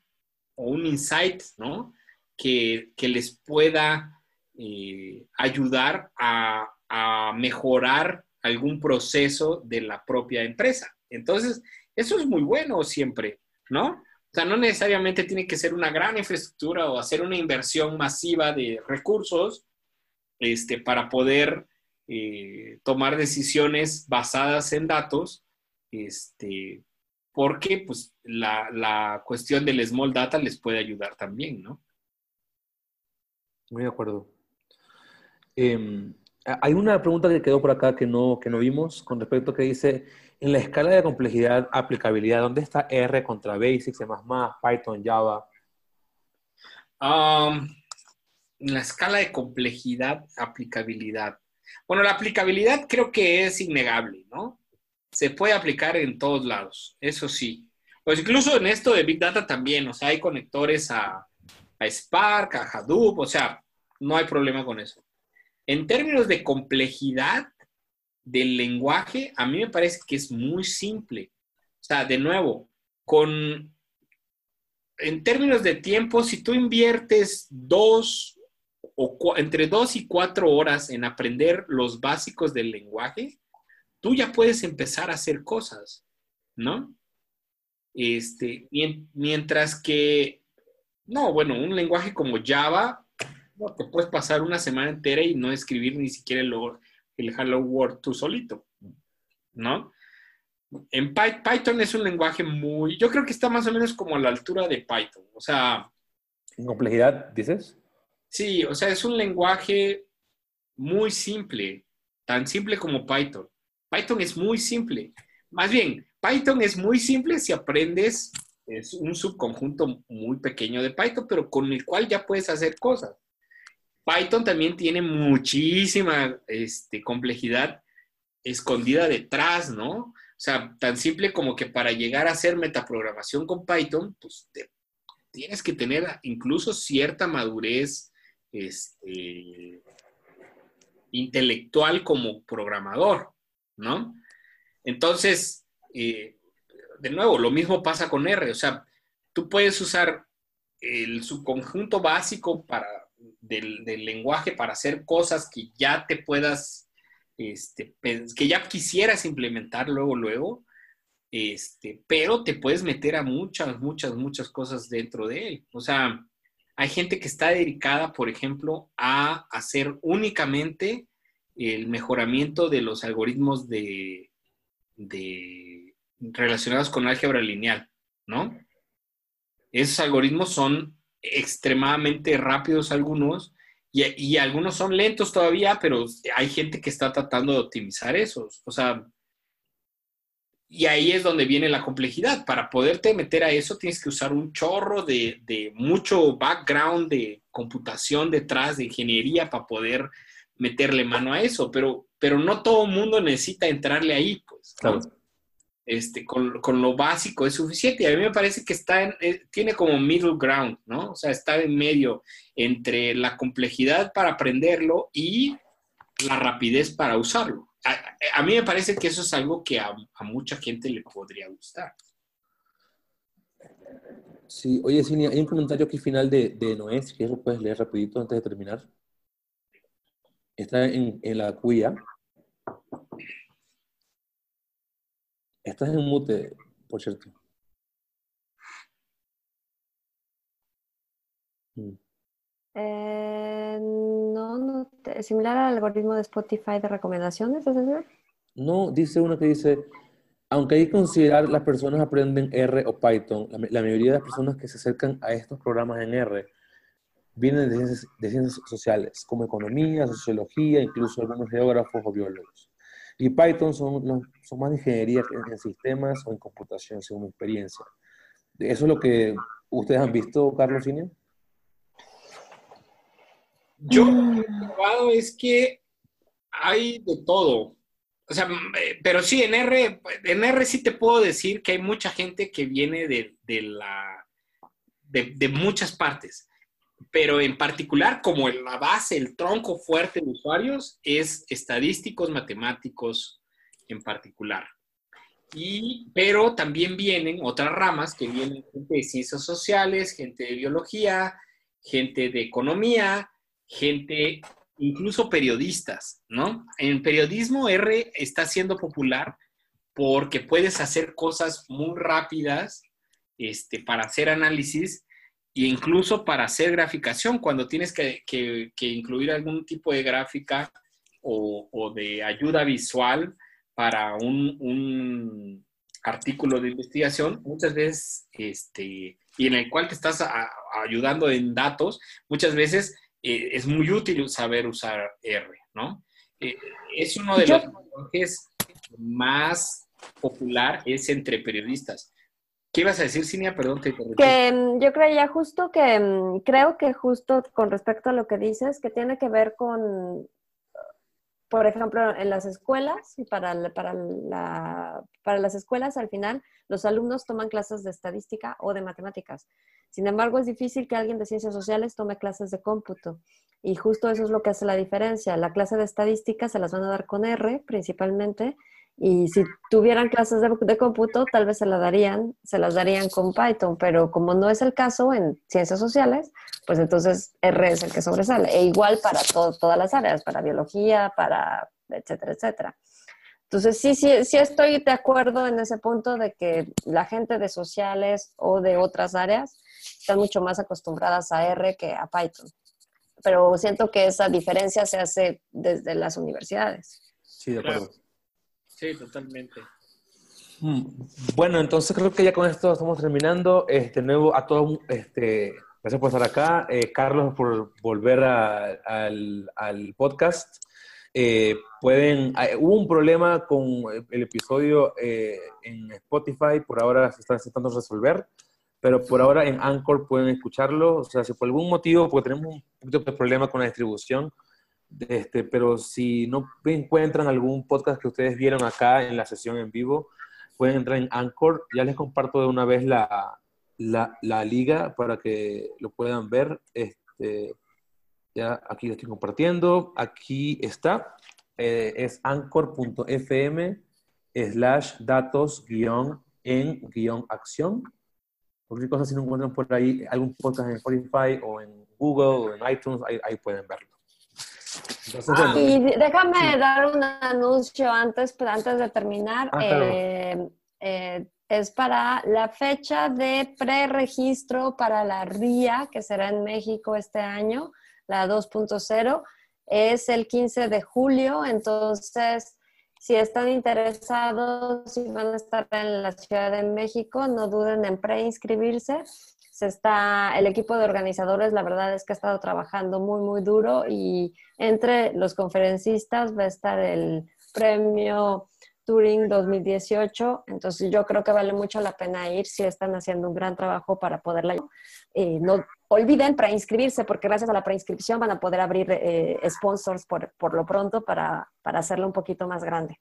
o un insight, ¿no? Que, les pueda eh, ayudar a, a mejorar algún proceso de la propia empresa. Entonces, eso es muy bueno siempre, ¿no? O sea, no necesariamente tiene que ser una gran infraestructura o hacer una inversión masiva de recursos este, para poder eh, tomar decisiones basadas en datos, este, porque pues, la, cuestión del small data les puede ayudar también, ¿no? Muy de acuerdo. Em, hay una pregunta que quedó por acá que no, que no vimos con respecto a que dice, en la escala de complejidad, aplicabilidad, ¿dónde está R contra Basic, C++, Python, Java? En la escala de complejidad, aplicabilidad. Bueno, la aplicabilidad creo que es innegable, ¿no? Se puede aplicar en todos lados, eso sí. Pues incluso en esto de Big Data también, o sea, hay conectores a, a Spark, a Hadoop, o sea, no hay problema con eso. En términos de complejidad del lenguaje, a mí me parece que es muy simple. O sea, de nuevo, con, en términos de tiempo, si tú inviertes dos o entre dos y cuatro horas en aprender los básicos del lenguaje, tú ya puedes empezar a hacer cosas, ¿no? Este, mientras que, no, bueno, un lenguaje como Java, no, te puedes pasar una semana entera y no escribir ni siquiera el, el Hello World tú solito, ¿no? En Python es un lenguaje muy, yo creo que está más o menos como a la altura de Python, o sea... ¿En complejidad, dices? Sí, o sea, es un lenguaje muy simple, tan simple como Python. Python es muy simple. Más bien, Python es muy simple si aprendes, es un subconjunto muy pequeño de Python, pero con el cual ya puedes hacer cosas. Python también tiene muchísima este, complejidad escondida detrás, ¿no? O sea, tan simple como que para llegar a hacer metaprogramación con Python, pues tienes que tener incluso cierta madurez este, intelectual como programador, ¿no? Entonces, eh, de nuevo, lo mismo pasa con R, o sea, tú puedes usar el subconjunto básico para, del, lenguaje para hacer cosas que ya te puedas, este, que ya quisieras implementar luego, luego, este, pero te puedes meter a muchas, muchas, muchas cosas dentro de él. O sea, hay gente que está dedicada, por ejemplo, a hacer únicamente el mejoramiento de los algoritmos de, relacionados con álgebra lineal, ¿no? Esos algoritmos son extremadamente rápidos algunos y, y, algunos son lentos todavía, pero hay gente que está tratando de optimizar esos. O sea, y ahí es donde viene la complejidad. Para poderte meter a eso tienes que usar un chorro de, mucho background de computación detrás, de ingeniería, para poder meterle mano a eso. Pero, pero no todo el mundo necesita entrarle ahí, pues. Este, con, lo básico es suficiente. Y a mí me parece que está en, eh, tiene como middle ground, ¿no? O sea, está en medio entre la complejidad para aprenderlo y la rapidez para usarlo a, mí me parece que eso es algo que a, mucha gente le podría gustar. Sí, oye, Cinia, hay un comentario aquí final de, de Noé, si quieres lo puedes leer rapidito antes de terminar. Está en, la cuya. Estás en mute, por cierto. Mm. Eh, no, no, similar al algoritmo de Spotify de recomendaciones, ¿es decir? No, dice uno que dice, aunque hay que considerar las personas aprenden R o Python, la, mayoría de las personas que se acercan a estos programas en R vienen de ciencias, sociales, como economía, sociología, incluso algunos geógrafos o biólogos. Y Python son, son más de ingeniería en sistemas o en computación, según mi experiencia. ¿Eso es lo que ustedes han visto, Carlos Cine? Yo lo que he probado es que hay de todo. O sea, eh, pero sí, en R, en R sí te puedo decir que hay mucha gente que viene de, la, de, muchas partes. Pero en particular, como la base, el tronco fuerte de usuarios es estadísticos, matemáticos en particular. Y, pero también vienen otras ramas que vienen gente de ciencias sociales, gente de biología, gente de economía, gente, incluso periodistas, ¿no? En periodismo R está siendo popular porque puedes hacer cosas muy rápidas este, para hacer análisis e incluso para hacer graficación, cuando tienes que, incluir algún tipo de gráfica o, de ayuda visual para un, artículo de investigación, muchas veces, este, y en el cual te estás ayudando en datos, muchas veces eh, es muy útil saber usar R, ¿no? Eh, es uno de los lenguajes más popular, es entre periodistas. ¿Qué ibas a decir, Cinia? Perdón, te Que mm, yo creía justo que, mm, creo que justo con respecto a lo que dices, que tiene que ver con, por ejemplo, en las escuelas, para, para, la, para las escuelas al final, los alumnos toman clases de estadística o de matemáticas. Sin embargo, es difícil que alguien de ciencias sociales tome clases de cómputo. Y justo eso es lo que hace la diferencia. La clase de estadística se las van a dar con R principalmente y si tuvieran clases de, de, cómputo, tal vez se las darían, se las darían con Python, pero como no es el caso en ciencias sociales, pues entonces R es el que sobresale. E igual para todas las áreas, para biología, para etcétera, etcétera. Entonces, sí, sí, sí estoy de acuerdo en ese punto de que la gente de sociales o de otras áreas están mucho más acostumbradas a R que a Python. Pero siento que esa diferencia se hace desde las universidades. Sí, de acuerdo. Sí, totalmente. Mm, bueno, entonces creo que ya con esto estamos terminando. Este nuevo a todos, este, gracias por estar acá. Eh, Carlos, por volver al, podcast. Eh, pueden, eh, hubo un problema con el episodio en Spotify, por ahora se está intentando resolver, pero por ahora en Anchor pueden escucharlo. O sea, si por algún motivo, porque tenemos un poquito de problema con la distribución, este, pero si no encuentran algún podcast que ustedes vieron acá en la sesión en vivo, pueden entrar en Anchor. Ya les comparto de una vez la, la, liga para que lo puedan ver. Este, ya aquí lo estoy compartiendo. Aquí está. Eh, es anchor.fm slash datos guion en guion acción. Cualquier cosa, si no encuentran por ahí algún podcast en Spotify o en Google o en iTunes, ahí pueden verlo. Y déjame dar un anuncio antes, antes de terminar. Ah, eh, eh, es para la fecha de preregistro para la RIA, que será en México este año, la 2.0. Es el 15 de julio, entonces si están interesados, si van a estar en la Ciudad de México, no duden en preinscribirse se está, el equipo de organizadores, la verdad es que ha estado trabajando muy, muy duro y entre los conferencistas va a estar el premio Turing 2018, entonces yo creo que vale mucho la pena ir si están haciendo un gran trabajo para poderla. Eh, no olviden preinscribirse porque gracias a la preinscripción van a poder abrir eh, sponsors por, por, lo pronto para, para hacerlo un poquito más grande.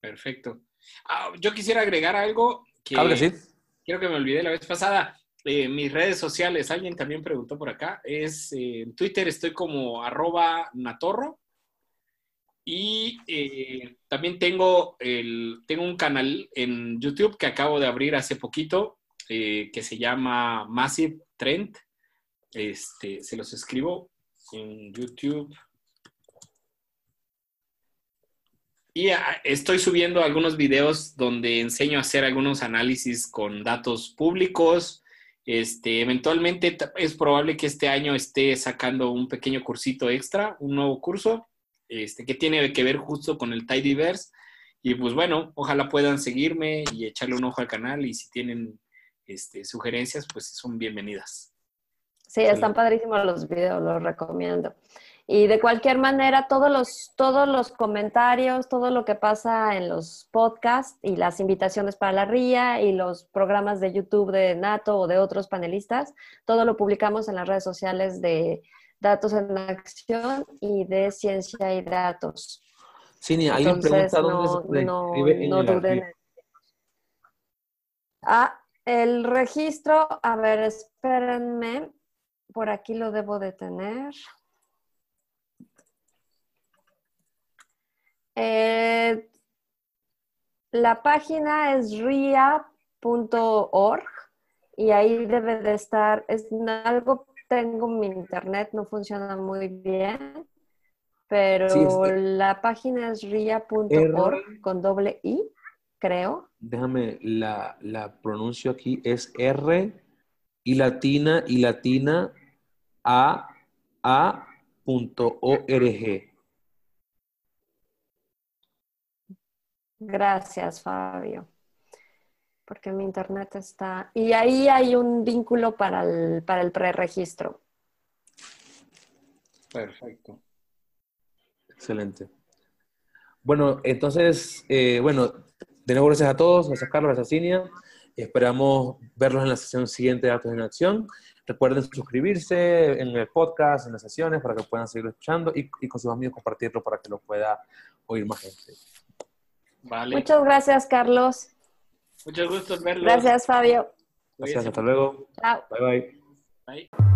Perfecto. Ah, yo quisiera agregar algo que, sí. creo que me olvidé la vez pasada. Eh, mis redes sociales, alguien también preguntó por acá, es eh, en Twitter estoy como arroba natorro y eh, también tengo, el, tengo un canal en YouTube que acabo de abrir hace poquito que se llama Massive Trend. Este, se los escribo en YouTube. Y ah, estoy subiendo algunos videos donde enseño a hacer algunos análisis con datos públicos, este, eventualmente es probable que este año esté sacando un pequeño cursito extra, un nuevo curso, este, que tiene que ver justo con el Tidyverse. Y pues bueno, ojalá puedan seguirme y echarle un ojo al canal y si tienen este, sugerencias, pues son bienvenidas. Sí, están padrísimos los videos, los recomiendo. Y de cualquier manera, todos los, todos los comentarios, todo lo que pasa en los podcasts y las invitaciones para la RIA y los programas de YouTube de Nato o de otros panelistas, todo lo publicamos en las redes sociales de Datos en Acción y de Ciencia y Datos. Sí, alguien pregunta dónde no, no, duden. Ah, el registro, a ver, espérenme. por aquí lo debo de tener. Eh, la página es ria.org y ahí debe de estar, es algo, tengo mi internet, no funciona muy bien, pero Sí, este- la página es ria.org con doble I, creo. Déjame, la, la pronuncio aquí, es R y latina y latina A A punto org. Gracias, Fabio. Porque mi internet está... Y ahí hay un vínculo para el, para el preregistro. Perfecto. Excelente. Bueno, entonces, eh, bueno, de nuevo gracias a todos, gracias Carlos, gracias Cinia. Esperamos verlos en la sesión siguiente de Datos en Acción. Recuerden suscribirse en el podcast, en las sesiones, para que puedan seguirlo escuchando y, y con sus amigos compartirlo para que lo pueda oír más gente. Vale. Muchas gracias, Carlos. Mucho gusto verlos. Gracias, Fabio. Gracias, hasta luego. Chao. Bye bye. Bye.